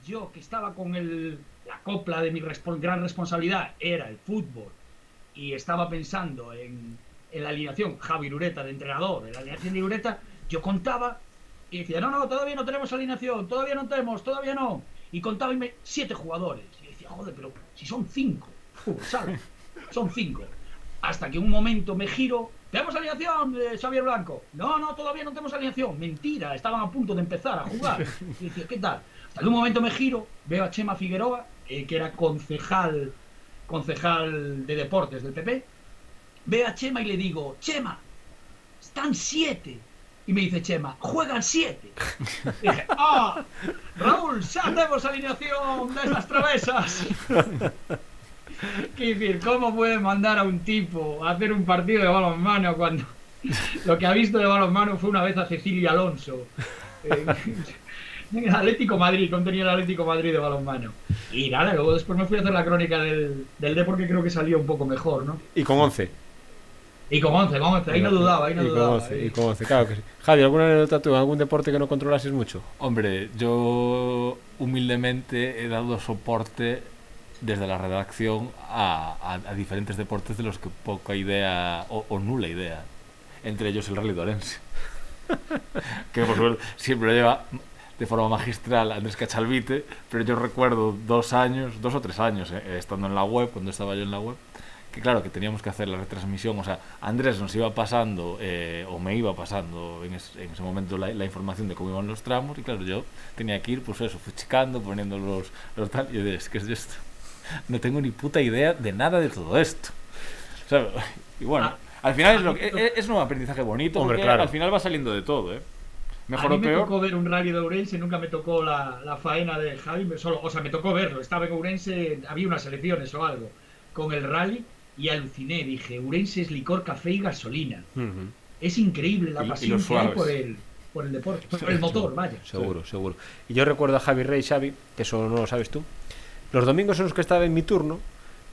Y yo que estaba con el, la copla de mi gran responsabilidad, era el fútbol, y estaba pensando en, en la alineación, Javi Ureta de entrenador, en la alineación de Ureta, yo contaba y decía, no, no, todavía no tenemos alineación, todavía no tenemos, todavía no. Y contaba y me, siete jugadores. Y decía, joder, pero si son cinco, son cinco. Hasta que un momento me giro, ¿tenemos alineación, eh, Xavier Blanco? No, no, todavía no tenemos alineación. Mentira, estaban a punto de empezar a jugar. Y decía, ¿qué tal? Hasta que un momento me giro, veo a Chema Figueroa, eh, que era concejal, concejal de deportes del PP. Veo a Chema y le digo, Chema, están siete. Y me dice Chema, juegan siete. ¡ah! Raúl, ya tenemos alineación de estas travesas. Quiero decir, ¿cómo puede mandar a un tipo a hacer un partido de balonmano cuando lo que ha visto de balonmano fue una vez a Cecilia Alonso? El Atlético Madrid, contenía el Atlético Madrid de balonmano. Y nada, luego después me fui a hacer la crónica del, del D porque creo que salió un poco mejor, ¿no? Y con 11. Y con 11, con 11, ahí no dudaba, ahí no y con dudaba. 11, ahí. y con 11, claro que sí. Javi, ¿alguna anécdota tú algún deporte que no controlases mucho? Hombre, yo humildemente he dado soporte desde la redacción a, a- a diferentes deportes de los que poca idea o, o nula idea. Entre ellos el rally de Orense. que por supuesto siempre lo lleva de forma magistral Andrés Cachalvite, pero yo recuerdo dos años, dos o tres años, eh, estando en la web, cuando estaba yo en la web, que claro, que teníamos que hacer la retransmisión, o sea, Andrés nos iba pasando, eh, o me iba pasando en, es- en ese momento la, la información de cómo iban los tramos, y claro, yo tenía que ir, pues eso, fuchicando, poniendo los, los tal, y yo decía, es que es esto, no tengo ni puta idea de nada de todo esto. O sea, y bueno, Ah, al final es, a lo que, me es, es un aprendizaje bonito, Hombre, porque claro. al final va saliendo de todo, ¿eh? Mejor a o mí me peor. tocó ver un rally de Ourense, nunca me tocó la, la faena de Javi, me- solo, o sea, me tocó verlo. Estaba en Ourense, había unas elecciones o algo, con el rally y aluciné. Dije, Ourense es licor, café y gasolina. Es increíble la pasión que hay por el, por el deporte, por el motor, vaya. Seguro, seguro. Y yo recuerdo a Javi Rey, Xavi, que eso no lo sabes tú. Los domingos en los que estaba en mi turno,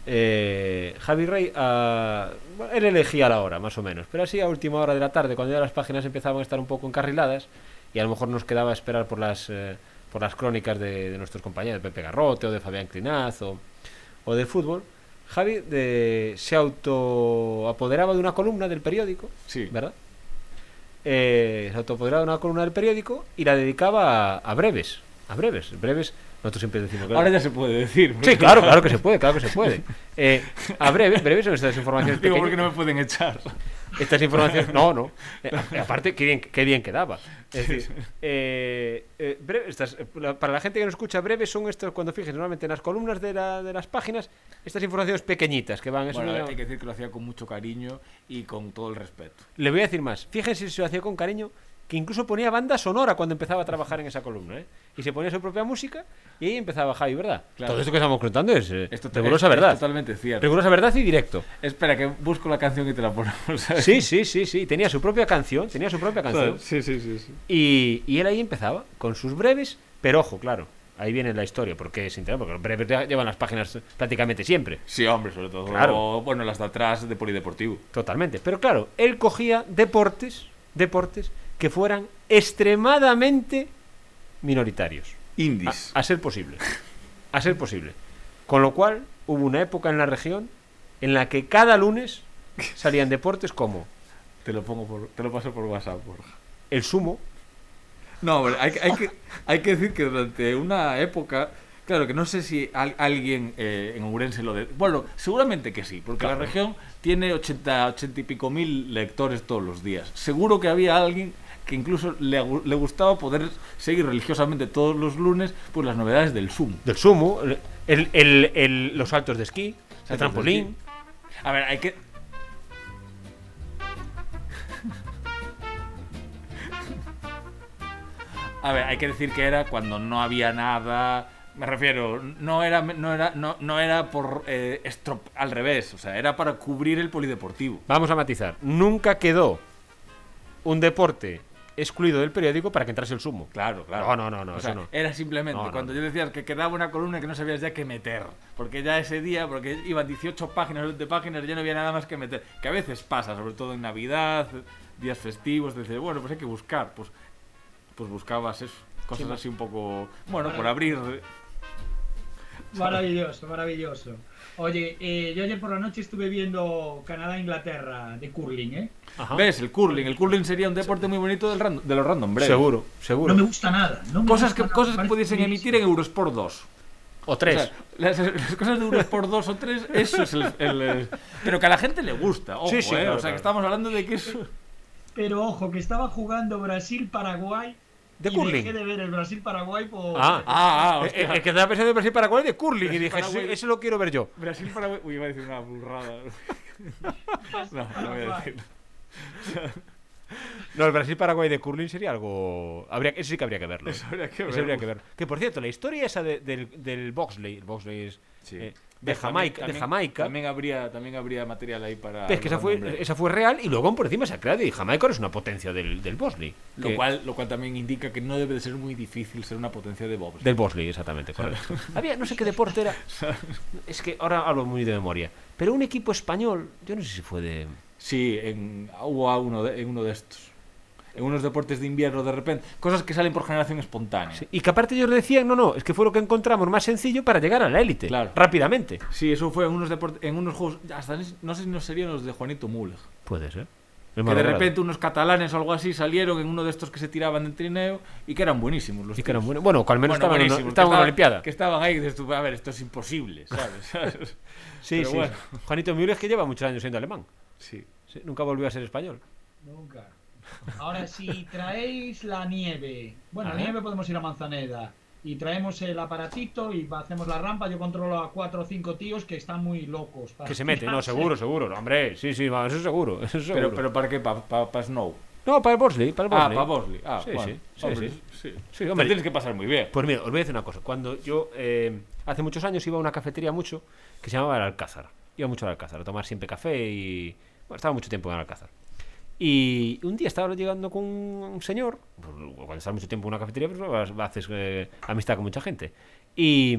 eh, Javi Rey, ah, bueno, él elegía la hora, más o menos. Pero así a última hora de la tarde, cuando ya las páginas empezaban a estar un poco encarriladas, y a lo mejor nos quedaba a esperar por las, eh, por las crónicas de, de nuestros compañeros, de Pepe Garrote o de Fabián Clinaz o, o de fútbol, Javi de, se autoapoderaba de una columna del periódico, Sí. ¿verdad? Eh, se autoapoderaba de una columna del periódico y la dedicaba a, a breves. A breves. Breves, nosotros siempre decimos. Ahora ya se puede decir. Sí, claro, claro que se puede, claro que se puede. Eh, a breves, breves son estas informaciones Digo, porque no me pueden echar. Estas informaciones. No, no. Eh, aparte, qué bien, qué bien quedaba. Es decir, eh, eh, breve- estas, para la gente que no escucha, breves son estos, cuando fijes, normalmente en las columnas de, la- de las páginas, estas informaciones pequeñitas que van. eso Bueno, no- hay que decir que lo hacía con mucho cariño y con todo el respeto. Le voy a decir más. Fíjense si lo hacía con cariño, que incluso ponía banda sonora cuando empezaba a trabajar en esa columna, ¿eh? Y se ponía su propia música y ahí empezaba Javi, ¿verdad? Claro. Todo esto que estamos contando es eh, rigurosa es- verdad. Es totalmente cierto. Rigurosa verdad y directo. Espera, que busco la canción y te la ponemos. ¿sabes? Sí, sí, sí, sí. Tenía su propia canción, tenía su propia canción. Sí, sí, sí. sí. Y, y él ahí empezaba con sus breves, pero ojo, claro, ahí viene la historia, porque es interesante, porque los breves llevan las páginas prácticamente siempre. Sí, hombre, sobre todo. Claro. Bueno, las de atrás de Polideportivo. Totalmente. Pero claro, él cogía deportes, deportes que fueran extremadamente minoritarios. Indies. A, a ser posible. A ser posible. Con lo cual, hubo una época en la región en la que cada lunes salían deportes como Te lo pongo por, te lo paso por WhatsApp, Borja. el sumo, No, hombre, hay, que- hay, que, hay que decir que durante una época, claro que no sé si al- alguien eh, en Ourense lo de... Bueno, seguramente que sí, porque Claro. la región tiene 80, 80 y pico mil lectores todos los días. Seguro que había alguien que incluso le, le gustaba poder seguir religiosamente todos los lunes pues las novedades del sumo. del sumo, el, el- el- los saltos de esquí, el Saltos trampolín. A ver, hay que... A ver, hay que decir que era cuando no había nada. Me refiero, no era, no era, no, no era por eh, estrop- al revés, o sea, era para cubrir el polideportivo. Vamos a matizar. Nunca quedó un deporte excluido del periódico para que entrase el sumo. Claro, claro. No, no, no, no, O eso sea, no. Era simplemente No, cuando no. yo decías que quedaba una columna que no sabías ya qué meter. Porque ya ese día, porque iban 18 páginas, 20 páginas, ya no había nada más que meter. Que a veces pasa, sobre todo en Navidad, días festivos, dices, bueno, pues hay que buscar. Pues, pues buscabas eso. Cosas así un poco. Bueno, por abrir. Maravilloso, maravilloso. Oye, eh, yo ayer por la noche estuve viendo Canadá-Inglaterra de curling, ¿eh? Ajá. ¿Ves? El curling. El curling sería un deporte muy bonito del random- de los random breaks. Seguro, seguro. No me gusta nada. No me Cosas gusta que, nada, cosas que pudiesen emitir en Eurosport 2. O tres. O sea, las, las cosas de Eurosport 2 o 3, eso es el, el- el- Pero que a la gente le gusta. Ojo, Sí, sí, eh, claro, O sea, claro. que estamos hablando de que eso. Pero ojo, que estaba jugando Brasil-Paraguay. De y curling. Dejé de ver el Brasil-Paraguay por. Ah. Ah, ah, Eh, hostia. eh, el que estaba pensando en Brasil Paraguay de curling y dije, Brasil-Paraguay. "Ese- ese lo quiero ver yo. Brasil para. Uy, iba a decir una burrada. no, no voy a decir. No, el Brasil Paraguay de curling sería algo. Habría... Eso sí que habría que verlo. Eso habría que Eso verlo. habría que verlo. Que por cierto, la historia esa de- del, del Boxley, el Boxley es Sí. eh, de Jamaica, también- de Jamaica. También habría, también habría material ahí para. Ves que esa fue, esa fue real y luego por encima se ha creado y Jamaica es una potencia del, del Bosley. Lo Que- cual, lo cual también indica que no debe de ser muy difícil ser una potencia de bobs. Del Bosley, exactamente, correcto. Había, no sé qué deporte era. Es que ahora hablo muy de memoria. Pero un equipo español, yo no sé si fue de. Sí, en, hubo a uno de, en uno de estos. En unos deportes de invierno de repente. Cosas que salen por generación espontánea. Sí, Y que aparte ellos decían, no, no, es que fue lo que encontramos más sencillo para llegar a la élite. Claro. Rápidamente. Sí, eso fue en unos deportes, en unos juegos, hasta no sé si no serían los de Juanito Muleg. Puede ser. Que de repente unos catalanes o algo así salieron en uno de estos que se tiraban de trineo y que eran buenísimos los Y que eran tíos. buenos. Bueno, que al menos Bueno, estaban, en estaban en Olimpiada. Que estaban ahí y dices tú, a ver, esto es imposible, ¿sabes? Sí, Pero sí. bueno. Juanito Müller que lleva muchos años siendo alemán. sí. Sí, nunca volvió a ser español. Nunca. Ahora, si traéis la nieve, bueno, la nieve podemos ir a Manzaneda y traemos el aparatito y hacemos la rampa. Yo controlo a cuatro o cinco tíos que están muy locos. para Que se mete, no, seguro, seguro. Hombre, sí, sí, va, eso seguro. Eso seguro. Pero, pero ¿para qué? ¿Para Snow? No, para el Bosley, para el Ah, Bosley. para Bosley. Ah, Sí, bueno. sí, sí, Hombre, sí. sí. Sí, Te hombre. tienes que pasar muy bien. Pues mira, os voy a decir una cosa. Cuando yo eh, hace muchos años iba a una cafetería mucho que se llamaba el Alcázar. Iba mucho al Alcázar a tomar siempre café y. Bueno, estaba mucho tiempo en el Alcázar. Y un día estaba llegando con un señor. pues, Cuando estás mucho tiempo en una cafetería, pues haces eh, amistad con mucha gente. Y,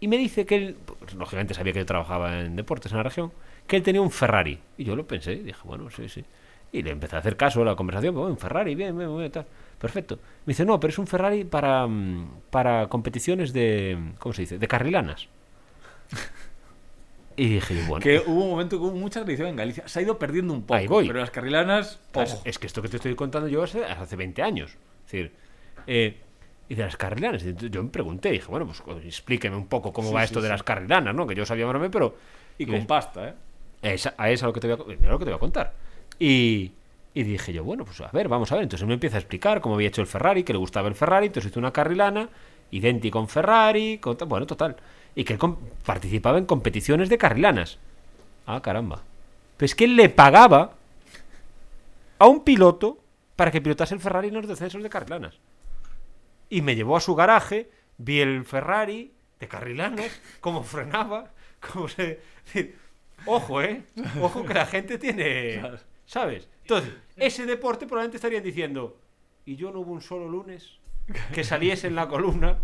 y me dice que él. pues, lógicamente sabía que yo trabajaba en deportes en la región. Que él tenía un Ferrari. Y yo lo pensé. Dije, bueno, sí, sí. Y le empecé a hacer caso a la conversación. Bueno, un Ferrari, bien, bien, bien, tal. Perfecto. Me dice, no, pero es un Ferrari para, mm, para competiciones de. ¿Cómo se dice? De carrilanas. Y dije, bueno. Que hubo un momento que hubo mucha tradición en Galicia. Se ha ido perdiendo un poco. Ahí voy. Pero las carrilanas. Es que esto que te estoy contando yo hace, hace 20 años. Es decir, eh, y de las carrilanas. Yo me pregunté, dije, bueno, pues explíqueme un poco cómo Sí, va sí, esto de sí. las carrilanas, ¿no? Que yo sabía más pero. Y con ves- pasta, ¿eh? Esa- a eso es lo que te voy a, lo que te voy a contar. Y, y dije yo, bueno, pues a ver, vamos a ver. Entonces él me empieza a explicar cómo había hecho el Ferrari, que le gustaba el Ferrari, entonces hizo una carrilana, idéntico a un Ferrari, con bueno, total. Y que él participaba en competiciones de carrilanas. Ah, caramba. Pues que él le pagaba a un piloto para que pilotase el Ferrari en los descensos de carrilanas. Y me llevó a su garaje, vi el Ferrari de carrilanas, cómo frenaba, cómo se... Ojo, ¿eh? Ojo que la gente tiene... ¿Sabes? Entonces, ese deporte probablemente estarían diciendo, y yo no hubo un solo lunes que saliese en la columna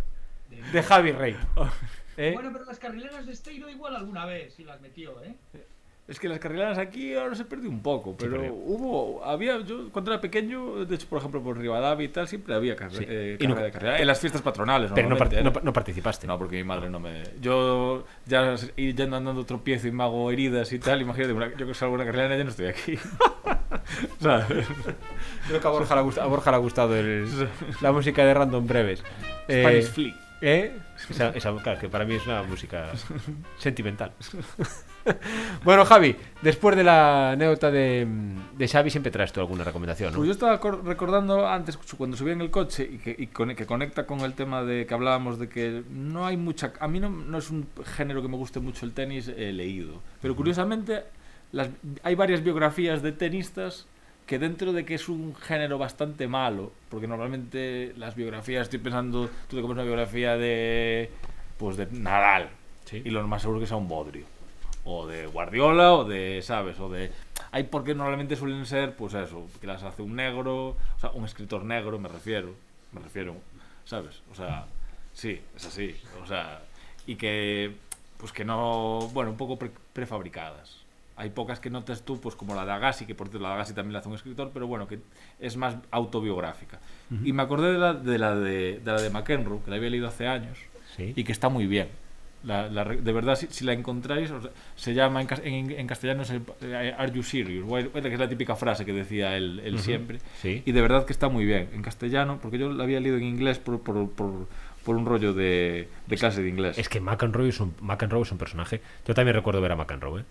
de Javi Rey. ¿Eh? Bueno, pero las carrileras de Esteiro igual alguna vez sí las metió, ¿eh? Es que las carrilanas aquí ahora se perdió un poco, pero hubo, había, yo cuando era pequeño, de hecho, por ejemplo, por Rivadavia y tal, siempre había carre- Sí. eh, Y no- de carrera. En las fiestas patronales, Pero no, normalmente, par- ¿eh? no pa- no participaste. No, porque mi madre no me. Yo ya y yendo andando tropiezo y me hago heridas y tal, imagínate, una- yo que salgo una carrera ya no estoy aquí. ¿Sabes? Creo que a Borja le ha gustado, a Borja le ha gustado el- la música de Random Breves. Eh, Spanish Flick. ¿Eh? Esa, esa- claro, que para mí es una música sentimental. bueno, Javi, después de la anécdota de, de Xavi, siempre traes tú alguna recomendación, ¿no? Pues yo estaba cor- recordando antes cuando subí en el coche y que, y con- que conecta con el tema de que hablábamos de que no hay mucha. A mí no, no es un género que me guste mucho el tenis eh, leído. Pero curiosamente, las, hay varias biografías de tenistas que dentro de que es un género bastante malo, porque normalmente las biografías, estoy pensando, tú te comes una biografía de. Pues de Nadal. Sí. Y lo más seguro que sea un bodrio. o de Guardiola o de, ¿sabes? O de hay porque normalmente suelen ser pues eso, que las hace un negro, o sea, un escritor negro, me refiero, me refiero, ¿sabes? O sea, sí, es así, o sea, y que pues que no, bueno, un poco pre- prefabricadas. Hay pocas que notas tú, pues como la de Agassi, que por cierto la de Agassi también la hace un escritor, pero bueno, que es más autobiográfica. Y me acordé de la de, la de, de la de McEnroe, que la había leído hace años, Sí. y que está muy bien. La, la de verdad, si, si la encontráis, o sea, se llama en, en, en castellano es el- eh, Are You Serious? Que es la típica frase que decía él, él Ujú. siempre. Sí. Y de verdad que está muy bien. En castellano, porque yo la había leído en inglés por, por, por, por un rollo de, de clase de inglés. Es que McEnroe es, un, McEnroe es un personaje. Yo también recuerdo ver a McEnroe. ¿eh?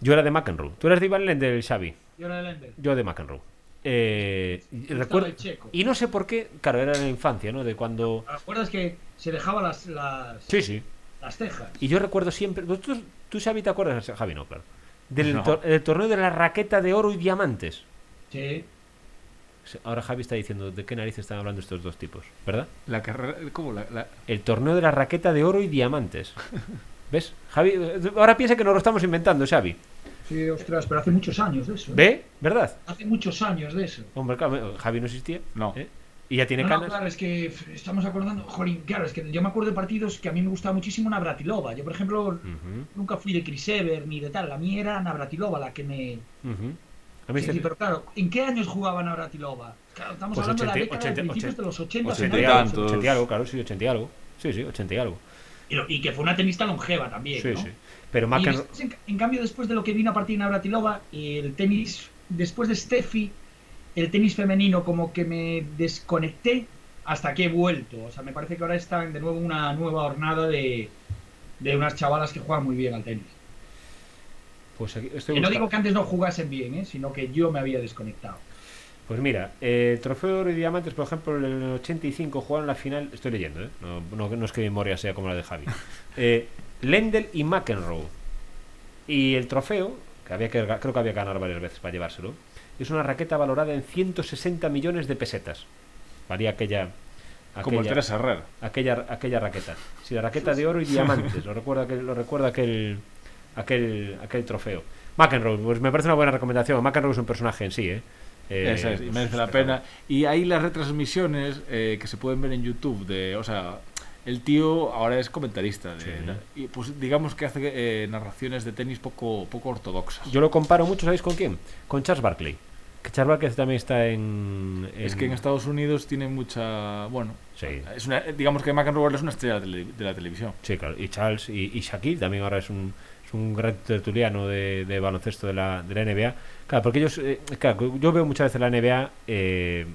Yo era de McEnroe. Tú eras de Ivan Lendl, Xavi. Y ahora el Ender. Yo de McEnroe. Eh, recuerdo, el checo. y no sé por qué, claro, era en la infancia, ¿no? De cuando... ¿Te acuerdas que se dejaba las, las, Sí, sí. las cejas? Y yo recuerdo siempre... ¿Tú, tú Xavi, te acuerdas? Javi, no, claro. Del No. tor- el torneo de la raqueta de oro y diamantes. Sí. Ahora Javi está diciendo de qué narices están hablando estos dos tipos, ¿verdad? La carrera, ¿cómo? La, la- El torneo de la raqueta de oro y diamantes. ¿Ves? Javi, ahora piensa que nos lo estamos inventando, Xavi. Sí, ostras, pero hace muchos años de eso. ¿eh? ¿Ve? ¿Verdad? Hace muchos años de eso. Hombre, claro, Javi no existía. No. ¿eh? Y ya tiene No, no, canas. claro, es que estamos acordando, jolín, claro, es que yo me acuerdo de partidos que a mí me gustaba muchísimo Navratilova. Yo, por ejemplo, Ujú, nunca fui de Chris Evert ni de tal, la mía era Navratilova la que me... A mí Sí, se- sí, pero claro, ¿en qué años jugaba Navratilova? Claro, estamos Pues hablando 80, de la década 80, de principios 80, de los 80, 80 finales y de los tantos. 80 y algo, claro, sí, 80 y algo. Sí, sí, 80 y algo. Y, que fue una tenista longeva también, Sí, ¿no? sí. Pero en, en cambio, después de lo que vino a partir de Navratilova, el tenis, después de Steffi, el tenis femenino como que me desconecté hasta que he vuelto. O sea, me parece que ahora está de nuevo una nueva hornada de, de unas chavalas que juegan muy bien al tenis. Pues aquí estoy Que no digo que antes no jugasen bien, ¿eh? sino que yo me había desconectado. Pues mira, eh, el trofeo de oro y diamantes, por ejemplo, en el 85 jugaron la final. Estoy leyendo, ¿eh? No, no, no es que mi memoria sea como la de Javi. Eh, Lendl y McEnroe. Y el trofeo, que había que creo que había que ganar varias veces para llevárselo, es una raqueta valorada en 160 millones de pesetas. Varía aquella. como el aquella- Teresa Herrera. aquella, aquella raqueta. Sí, la raqueta de oro y diamantes. Lo recuerda, aquel, lo recuerda aquel, aquel, aquel trofeo. McEnroe, pues me parece una buena recomendación. McEnroe es un personaje en sí, ¿eh? Eh, Esa es, y pues, merece la pena. Y hay las retransmisiones eh, que se pueden ver en YouTube de, o sea, el tío ahora es comentarista de, Sí. y pues digamos que hace eh, narraciones de tenis poco poco ortodoxas. Yo lo comparo mucho, ¿sabéis con quién? Con Charles Barkley. Que Charles Barkley también está en. Es que en Estados Unidos tiene mucha, bueno, Sí. es una, digamos que McEnroe es una estrella de la televisión. Sí, claro. Y Charles y, y Shaquille también ahora es un, es un gran tertuliano de, de baloncesto de la, de la NBA. Claro, porque ellos. eh, claro, yo veo muchas veces la NBA eh,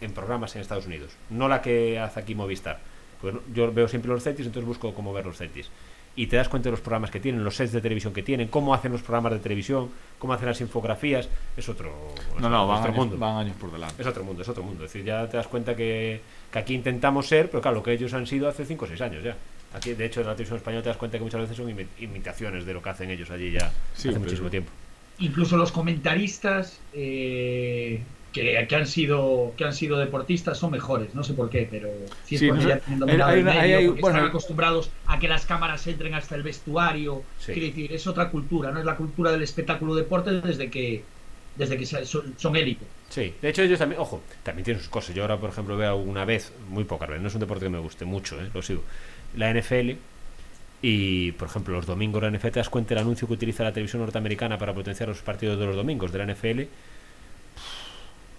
en programas en Estados Unidos. No la que hace aquí Movistar. Pues no- yo veo siempre los Celtics, entonces busco cómo ver los Celtics. Y te das cuenta de los programas que tienen, los sets de televisión que tienen, cómo hacen los programas de televisión, cómo hacen las infografías. Es otro, No, no, van otro años, mundo. van años por delante. Es otro mundo, es otro mundo. Es decir, ya te das cuenta que, que aquí intentamos ser, pero claro, lo que ellos han sido hace 5 o 6 años ya. Aquí, de hecho, en la televisión española te das cuenta que muchas veces son imi- imitaciones de lo que hacen ellos allí ya Sí, hace muchísimo tiempo. Incluso los comentaristas eh, que, que han sido que han sido deportistas son mejores, no sé por qué, pero si es Sí, porque no ya tienen hay- dominado el medio, hay- hay- porque bueno, están acostumbrados a que las cámaras entren hasta el vestuario. Sí. Quiero decir, es otra cultura, no es la cultura del espectáculo deporte desde que desde que son, son élite. Sí, de hecho ellos también, ojo, también tienen sus cosas. Yo ahora, por ejemplo, veo una vez, muy pocas veces, no es un deporte que me guste mucho, ¿eh? lo sigo, la NFL. Y, por ejemplo, los domingos de la NFL, te das cuenta el anuncio que utiliza la televisión norteamericana para potenciar los partidos de los domingos de la NFL.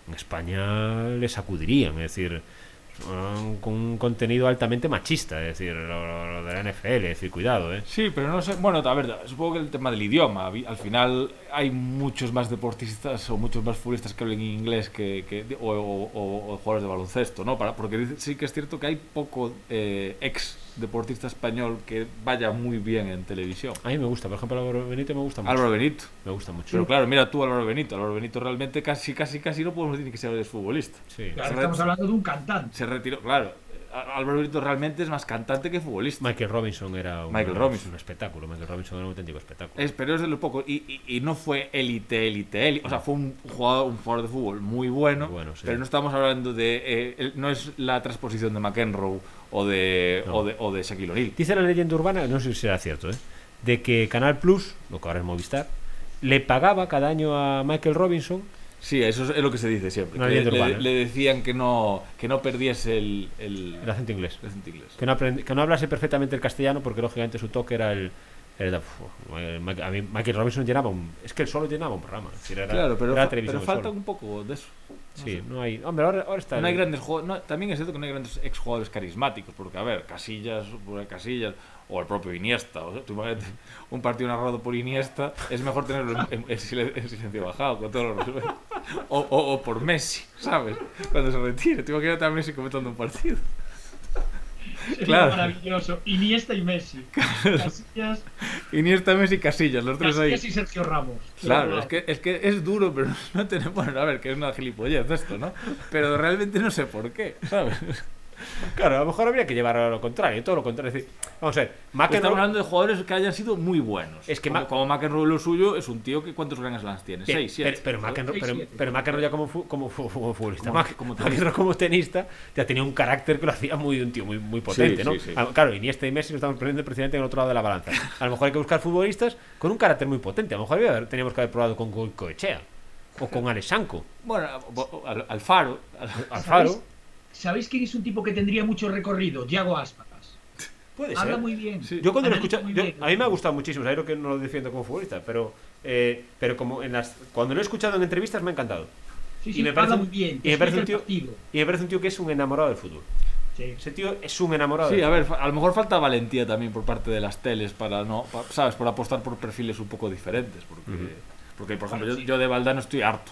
En España le sacudirían, es decir, con un contenido altamente machista, es decir, lo, de la NFL, es decir, cuidado, ¿eh? Sí, pero no sé. Bueno, a ver, supongo que el tema del idioma. Al final hay muchos más deportistas o muchos más futbolistas que hablen inglés que, que- o, jugadores de baloncesto, ¿no? Para, porque sí que es cierto que hay poco eh, ex deportista español que vaya muy bien en televisión. A mí me gusta, por ejemplo, Álvaro Benito me gusta mucho. Álvaro Benito. Me gusta mucho. Pero claro, mira tú Álvaro Benito. Álvaro Benito realmente casi, casi, casi no podemos decir que sea futbolista. Sí. Claro, Se estamos hablando de un cantante. Se retiró, claro. Álvaro Benito realmente es más cantante que futbolista. Michael Robinson era un, Michael Robinson. un espectáculo. Michael Robinson era un auténtico espectáculo. Es, pero es de lo poco. Y, y- y no fue élite, élite, élite. O sea, fue un jugador, un jugador de fútbol muy bueno. Muy bueno, sí. Pero no estamos hablando de. eh, no es la transposición de McEnroe o de, No. o de, o de Shaquille O'Neal. Dice la leyenda urbana, no sé si será cierto, ¿eh? de que Canal Plus, lo que ahora es Movistar, le pagaba cada año a Michael Robinson Sí, eso es lo que se dice siempre. Que leyenda le, urbana. le decían que no, que no perdiese el, el, el acento inglés. el acento inglés. Que no, aprend- que no hablase perfectamente el castellano porque lógicamente su toque era el... era- uf, a mí Michael Robinson llenaba un... Es que él solo llenaba un programa. era, Claro, pero, era pero falta solo. un poco de eso. No Sí, sé. no hay... Hombre, ahora, ahora está... No hay grandes no, también es cierto que no hay grandes exjugadores carismáticos, porque a ver, Casillas, por Casillas, o el propio Iniesta, o sea, tú imagínate un partido narrado por Iniesta, es mejor tenerlo en, en- en silen- en silencio bajado, con todos los. O, o, o por Messi, ¿sabes? Cuando se retire, te imaginas a Messi comentando un partido. Claro. maravilloso. Iniesta y Messi. Casillas, Iniesta, Messi, Casillas, los tres ahí. Casillas y Sergio Ramos. Claro, es que, es que es duro, pero no tenemos. Bueno, a ver, que es una gilipollez esto, ¿no? Pero realmente no sé por qué, ¿sabes? Claro, a lo mejor habría que llevar a lo contrario, todo lo contrario. Es decir, vamos a ver, Estamos McEnroe... hablando de jugadores que hayan sido muy buenos. Es que como, Ma- como McEnroe lo suyo es un tío que ¿cuántos Grand Slams tiene? Pe- Seis, siete. Pero, pero, McEnroe, pero, siete. pero McEnroe ya como, fu- como, fu- como futbolista. Como- Mac- como tenista. McEnroe como tenista ya tenía un carácter que lo hacía muy un tío muy, muy potente, Sí, ¿no? sí, sí. Ah, Claro, Iniesta y Messi lo estamos poniendo precisamente en el otro lado de la balanza. A lo mejor hay que buscar futbolistas con un carácter muy potente. A lo mejor teníamos que haber probado con Goicoechea o con Alexanco, Bueno, Alfaro. al- Alfaro. ¿Sabéis quién es un tipo que tendría mucho recorrido? Diago Aspas. Puede Habla ser. muy bien. Sí. Yo cuando lo escucho, muy yo- bien. a mí me ha gustado muchísimo, lo que no lo defiendo como futbolista, pero eh, pero como en las cuando lo he escuchado en entrevistas me ha encantado. Sí, y sí, me parece un- muy bien. y me parece un tío-. Y me parece un tío que es un enamorado del fútbol. Sí. Ese tío es un enamorado Sí, a ver, a lo mejor falta valentía también por parte de las teles para no, pa- ¿sabes? Por apostar por perfiles un poco diferentes. Porque, Ujú. porque por ejemplo, yo, yo de Valdano estoy harto.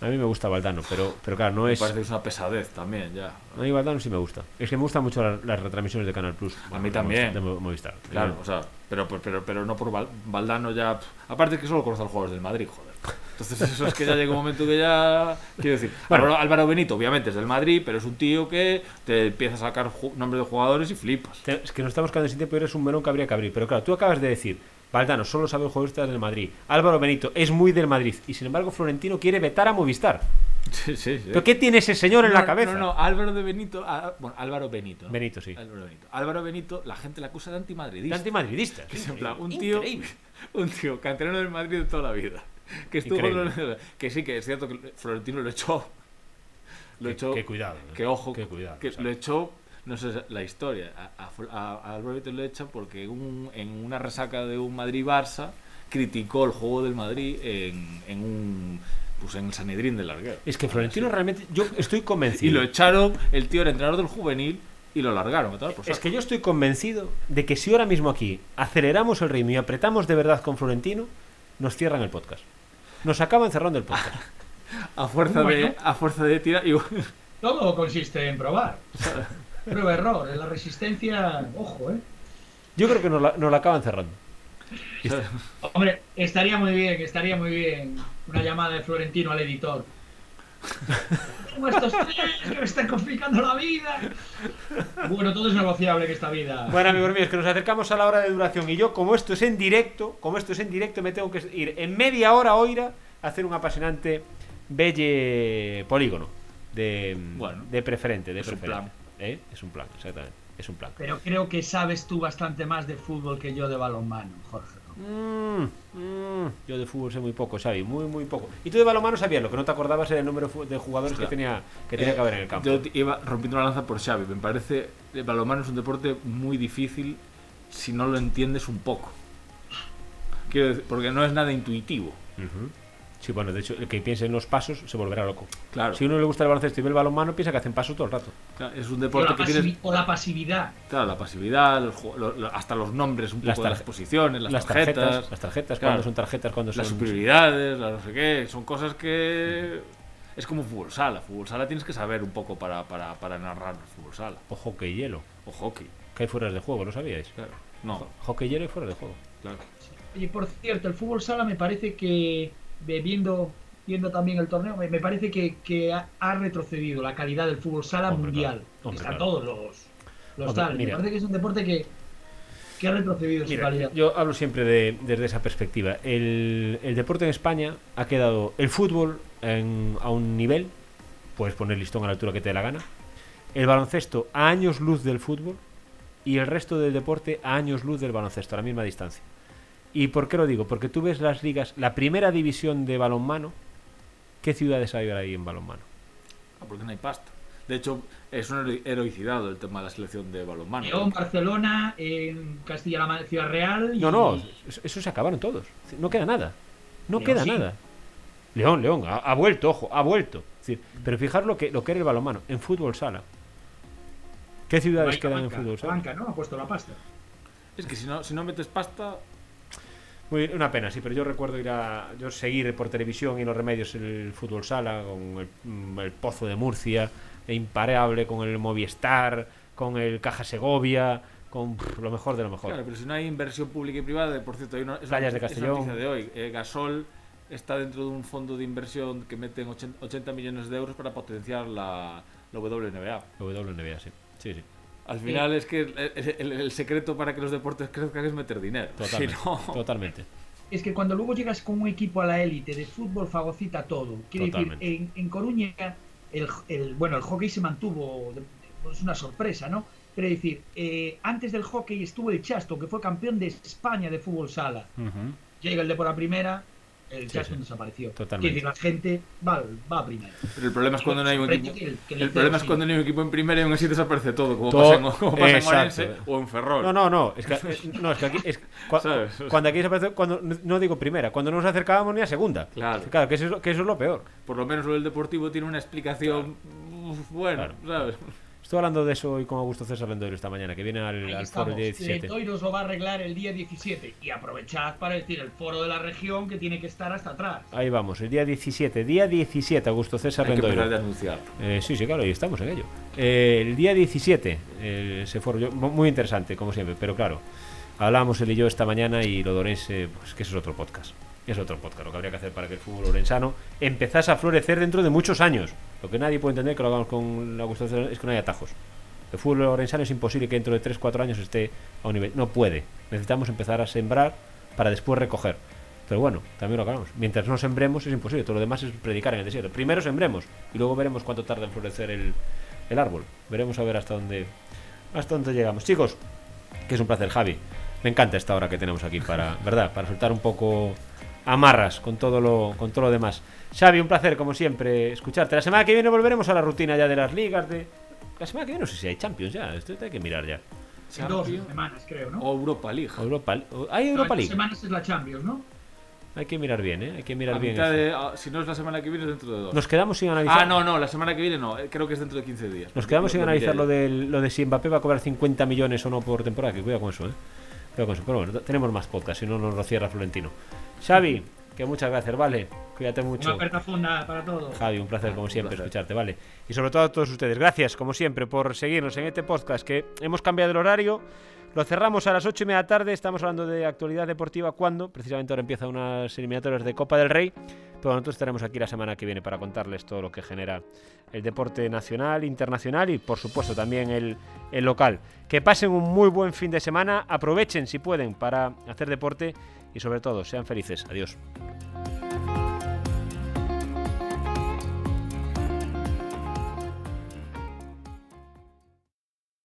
A mí me gusta Valdano, pero, pero claro, no Me es. parece que es una pesadez también, ya. A mí Valdano sí me gusta. Es que me gustan mucho la- las retransmisiones de Canal Plus. A mí también. De Mo- Movistar. Claro, Eh, o sea, pero, pero, pero, no por Val- Valdano ya. Aparte que solo conozco a los jugadores del Madrid, joder. Entonces eso es que ya llega un momento que ya. Quiero decir, Bueno. Álvaro, Álvaro Benito, obviamente es del Madrid, pero es un tío que te empieza a sacar nombres de jugadores y flipas. Es que nos estamos quedando sin tiempo y eres un melón que habría que abrir. Pero claro, tú acabas de decir, Valdano solo sabe jugadores del Madrid. Álvaro Benito es muy del Madrid. Y sin embargo, Florentino quiere vetar a Movistar. Sí, sí, sí. ¿Pero qué tiene ese señor en la cabeza? No, no, Álvaro de Benito. ah, bueno, Álvaro Benito. ¿no? Benito, sí. Álvaro Benito. Álvaro Benito, la gente le acusa de De antimadridista. antimadridista. Que es en plan, un tío, Increíble. un tío canterano del Madrid de toda la vida. Que estuvo Increíble. que sí, que es cierto que Florentino lo echó. Lo Qué- echó. qué cuidado. Que ojo, Qué cuidado, que o sea. lo echó. No sé la historia. A, a, a- a Álvaro Benito lo echan porque un- en una resaca de un Madrid-Barça criticó el juego del Madrid en, en un. Pues en el Sanedrín del Larguero. Es que Florentino realmente. Yo estoy Y convencido. lo echaron, el tío era entrenador del juvenil y lo largaron. tomar por Es saco. que yo estoy convencido de que si ahora mismo aquí aceleramos el ritmo y apretamos de verdad con Florentino, nos cierran el podcast. Nos acaban cerrando el podcast. a fuerza de Bueno. a fuerza de tirar y Todo consiste en probar. Prueba error. En la resistencia, ojo, ¿eh? Yo creo que nos la, nos la acaban cerrando. Hombre, estaría muy bien, estaría muy bien una llamada de Florentino al editor. Tengo estos tres que me están complicando la vida. Bueno, todo es negociable en esta vida. Bueno, amigos míos, que nos acercamos a la hora de duración y yo, como esto es en directo, como esto es en directo, me tengo que ir en media hora oira a hacer un apasionante belle polígono de, Bueno, de preferente, de preferente. ¿Eh? Es un plan, exactamente. Es un plan. Pero creo que sabes tú bastante más de fútbol que yo de balonmano, Jorge. Mm, mm, yo de fútbol sé muy poco, Xavi, muy, muy poco. Y tú de balonmano sabías, lo que no te acordabas era el número de jugadores que tenía que, tenía que haber en el campo. Yo iba rompiendo una lanza por Xavi. Me parece el balonmano es un deporte muy difícil si no lo entiendes un poco. Quiero decir, porque no es nada intuitivo. Sí, bueno, de hecho, el que piense en los pasos se volverá loco. Claro, Si a uno le gusta el baloncesto y ve el balonmano, piensa que hacen pasos todo el rato. claro, es un deporte que tienes o la pasividad. claro, la pasividad, los ju- lo- lo- hasta los nombres un Las poco de las posiciones, las, las tarjetas, tarjetas, las tarjetas, Claro. cuando son tarjetas, cuando son las superioridades, las no sé qué, son cosas que es como fútbol sala. Fútbol sala tienes que saber un poco para, para, para narrar fútbol sala. o hockey y hielo, O hockey, que hay fueras de juego, ¿lo sabíais? claro. No, Hockey y hielo y fuera de juego. claro. Oye, por cierto, el fútbol sala me parece que, viendo, viendo también el torneo, me, me parece que, que ha, ha retrocedido la calidad del fútbol sala Hombre, mundial. Hombre, claro. todos los, los Hombre, tal. Me parece que es un deporte que, que ha retrocedido su calidad. yo hablo siempre de- desde esa perspectiva. El, el deporte en España ha quedado el fútbol en- a un nivel, puedes poner listón a la altura que te dé la gana, el baloncesto a años luz del fútbol y el resto del deporte a años luz del baloncesto, a la misma distancia. ¿Y por qué lo digo? Porque tú ves las ligas, la primera división de balonmano, ¿qué ciudades hay ahí en balonmano? Ah, porque no hay pasta. De hecho, es una hero- heroicidad el tema de la selección de balonmano. León, Barcelona, en Castilla-La Mancha, Ciudad Real. y- No, no, eso, se acabaron todos. No queda nada. No León queda sí. nada. León, León, ha, ha vuelto, ojo, ha vuelto. Es decir, pero fijar lo que, lo que era el balonmano, en fútbol sala. ¿Qué ciudades quedan en fútbol sala? banca, ¿no? Ha puesto la pasta. Es que si no, si no metes pasta, Muy, una pena, sí, pero yo recuerdo ir a yo seguir por televisión y en los remedios el fútbol sala, con el, mm, el Pozo de Murcia, e Impareable, con el Movistar, con el Caja Segovia, con pff, lo mejor de lo mejor. claro, pero si no hay inversión pública y privada, por cierto, hay una, es Playas una- de es Castellón. noticia de hoy. Eh, Gasol está dentro de un fondo de inversión que meten 80, 80 millones de euros para potenciar la, la WNBA. WNBA, sí. Sí, sí. Al final es que el, el- el secreto para que los deportes crezcan es meter dinero. Totalmente. Si no, Totalmente. Es que cuando luego llegas con un equipo a la élite de fútbol fagocita todo. Quiero Totalmente. decir, en, en Coruña, el, el- bueno, el hockey se mantuvo, es una sorpresa, ¿no? Pero es decir, eh, antes del hockey estuvo el Chasto, que fue campeón de España de fútbol sala. Ujú. Llega el de por la primera, el Sí, Chasto sí. desapareció. Totalmente. Decir, la gente va, va a primera. Pero el problema es cuando no hay un equipo. que el- que el El problema es cuando no hay un equipo en primera y aún así desaparece todo, como Todo- pasa en, como pasa en. Orense o en Ferrol. No, no, no. Es que, es- no, es que aquí. Es, cua- ¿Sabes? O sea- Cuando aquí se aparece. Cuando, no digo primera, cuando no nos acercábamos ni a segunda. Claro. Claro, que eso, es lo- que eso es lo peor. Por lo menos lo del deportivo tiene una explicación. uf, Bueno, ¿sabes? Estoy hablando de eso hoy con Augusto César Lendoiro esta mañana, que viene al, Ahí al foro el día 17. Lendoiro lo va a arreglar el día 17. Y aprovechad para decir el foro de la región que tiene que estar hasta atrás. Ahí vamos, el día 17. Día 17, Augusto César Hay que empezar de Lendoiro. anunciar. Eh, sí, sí, claro, ahí estamos en ello. Eh, el día 17, eh, ese foro, yo- mu- muy interesante, como siempre, pero claro, hablamos él y yo esta mañana y lo Dorense, pues que eso es otro podcast. Es otro podcast, lo que habría que hacer para que el fútbol orensano empezase a florecer dentro de muchos años. Lo que nadie puede entender que lo hagamos con Augusto César es que no hay atajos. El fútbol orensano es imposible que dentro de 3-4 años esté a un nivel. No puede. Necesitamos empezar a sembrar para después recoger. Pero bueno, también lo acabamos. Mientras no sembremos es imposible. Todo lo demás es predicar en el desierto. Primero sembremos y luego veremos cuánto tarda en florecer el, el árbol. Veremos a ver hasta dónde hasta dónde llegamos. Chicos, que es un placer, Javi. Me encanta esta hora que tenemos aquí para, ¿verdad? Para soltar un poco amarras con todo lo con todo lo demás. Xavi, un placer como siempre escucharte. La semana que viene volveremos a la rutina ya de las ligas de la semana que viene no sé si hay Champions ya, esto hay que mirar ya. En dos semanas, creo, ¿no? O Europa League. O Europa, o- hay Europa en dos League. semanas es la Champions, ¿no? Hay que mirar bien, ¿eh? Hay que mirar A bien. de- ah, si no es la semana que viene, es dentro de dos. Nos quedamos sin analizar. Ah, no, no, la semana que viene no. eh, Creo que es dentro de 15 días. Nos quedamos sin Lo analizar lo de, lo de si Mbappé va a cobrar 50 millones o no por temporada. Que cuidado con eso, ¿eh? Cuidado con eso. Pero bueno, tenemos más podcast, si no nos lo cierra Florentino. Xavi, que muchas gracias, ¿vale? Cuídate mucho. Una aperta funda para todos. Javi, un placer como Un siempre placer. escucharte, ¿vale? Y sobre todo a todos ustedes, gracias como siempre por seguirnos en este podcast que hemos cambiado el horario. Lo cerramos a las 8 y media tarde, estamos hablando de actualidad deportiva cuando precisamente ahora empiezan unas eliminatorias de Copa del Rey, pero nosotros estaremos aquí la semana que viene para contarles todo lo que genera el deporte nacional, internacional y por supuesto también el, el local. Que pasen un muy buen fin de semana, aprovechen si pueden para hacer deporte y sobre todo sean felices. Adiós.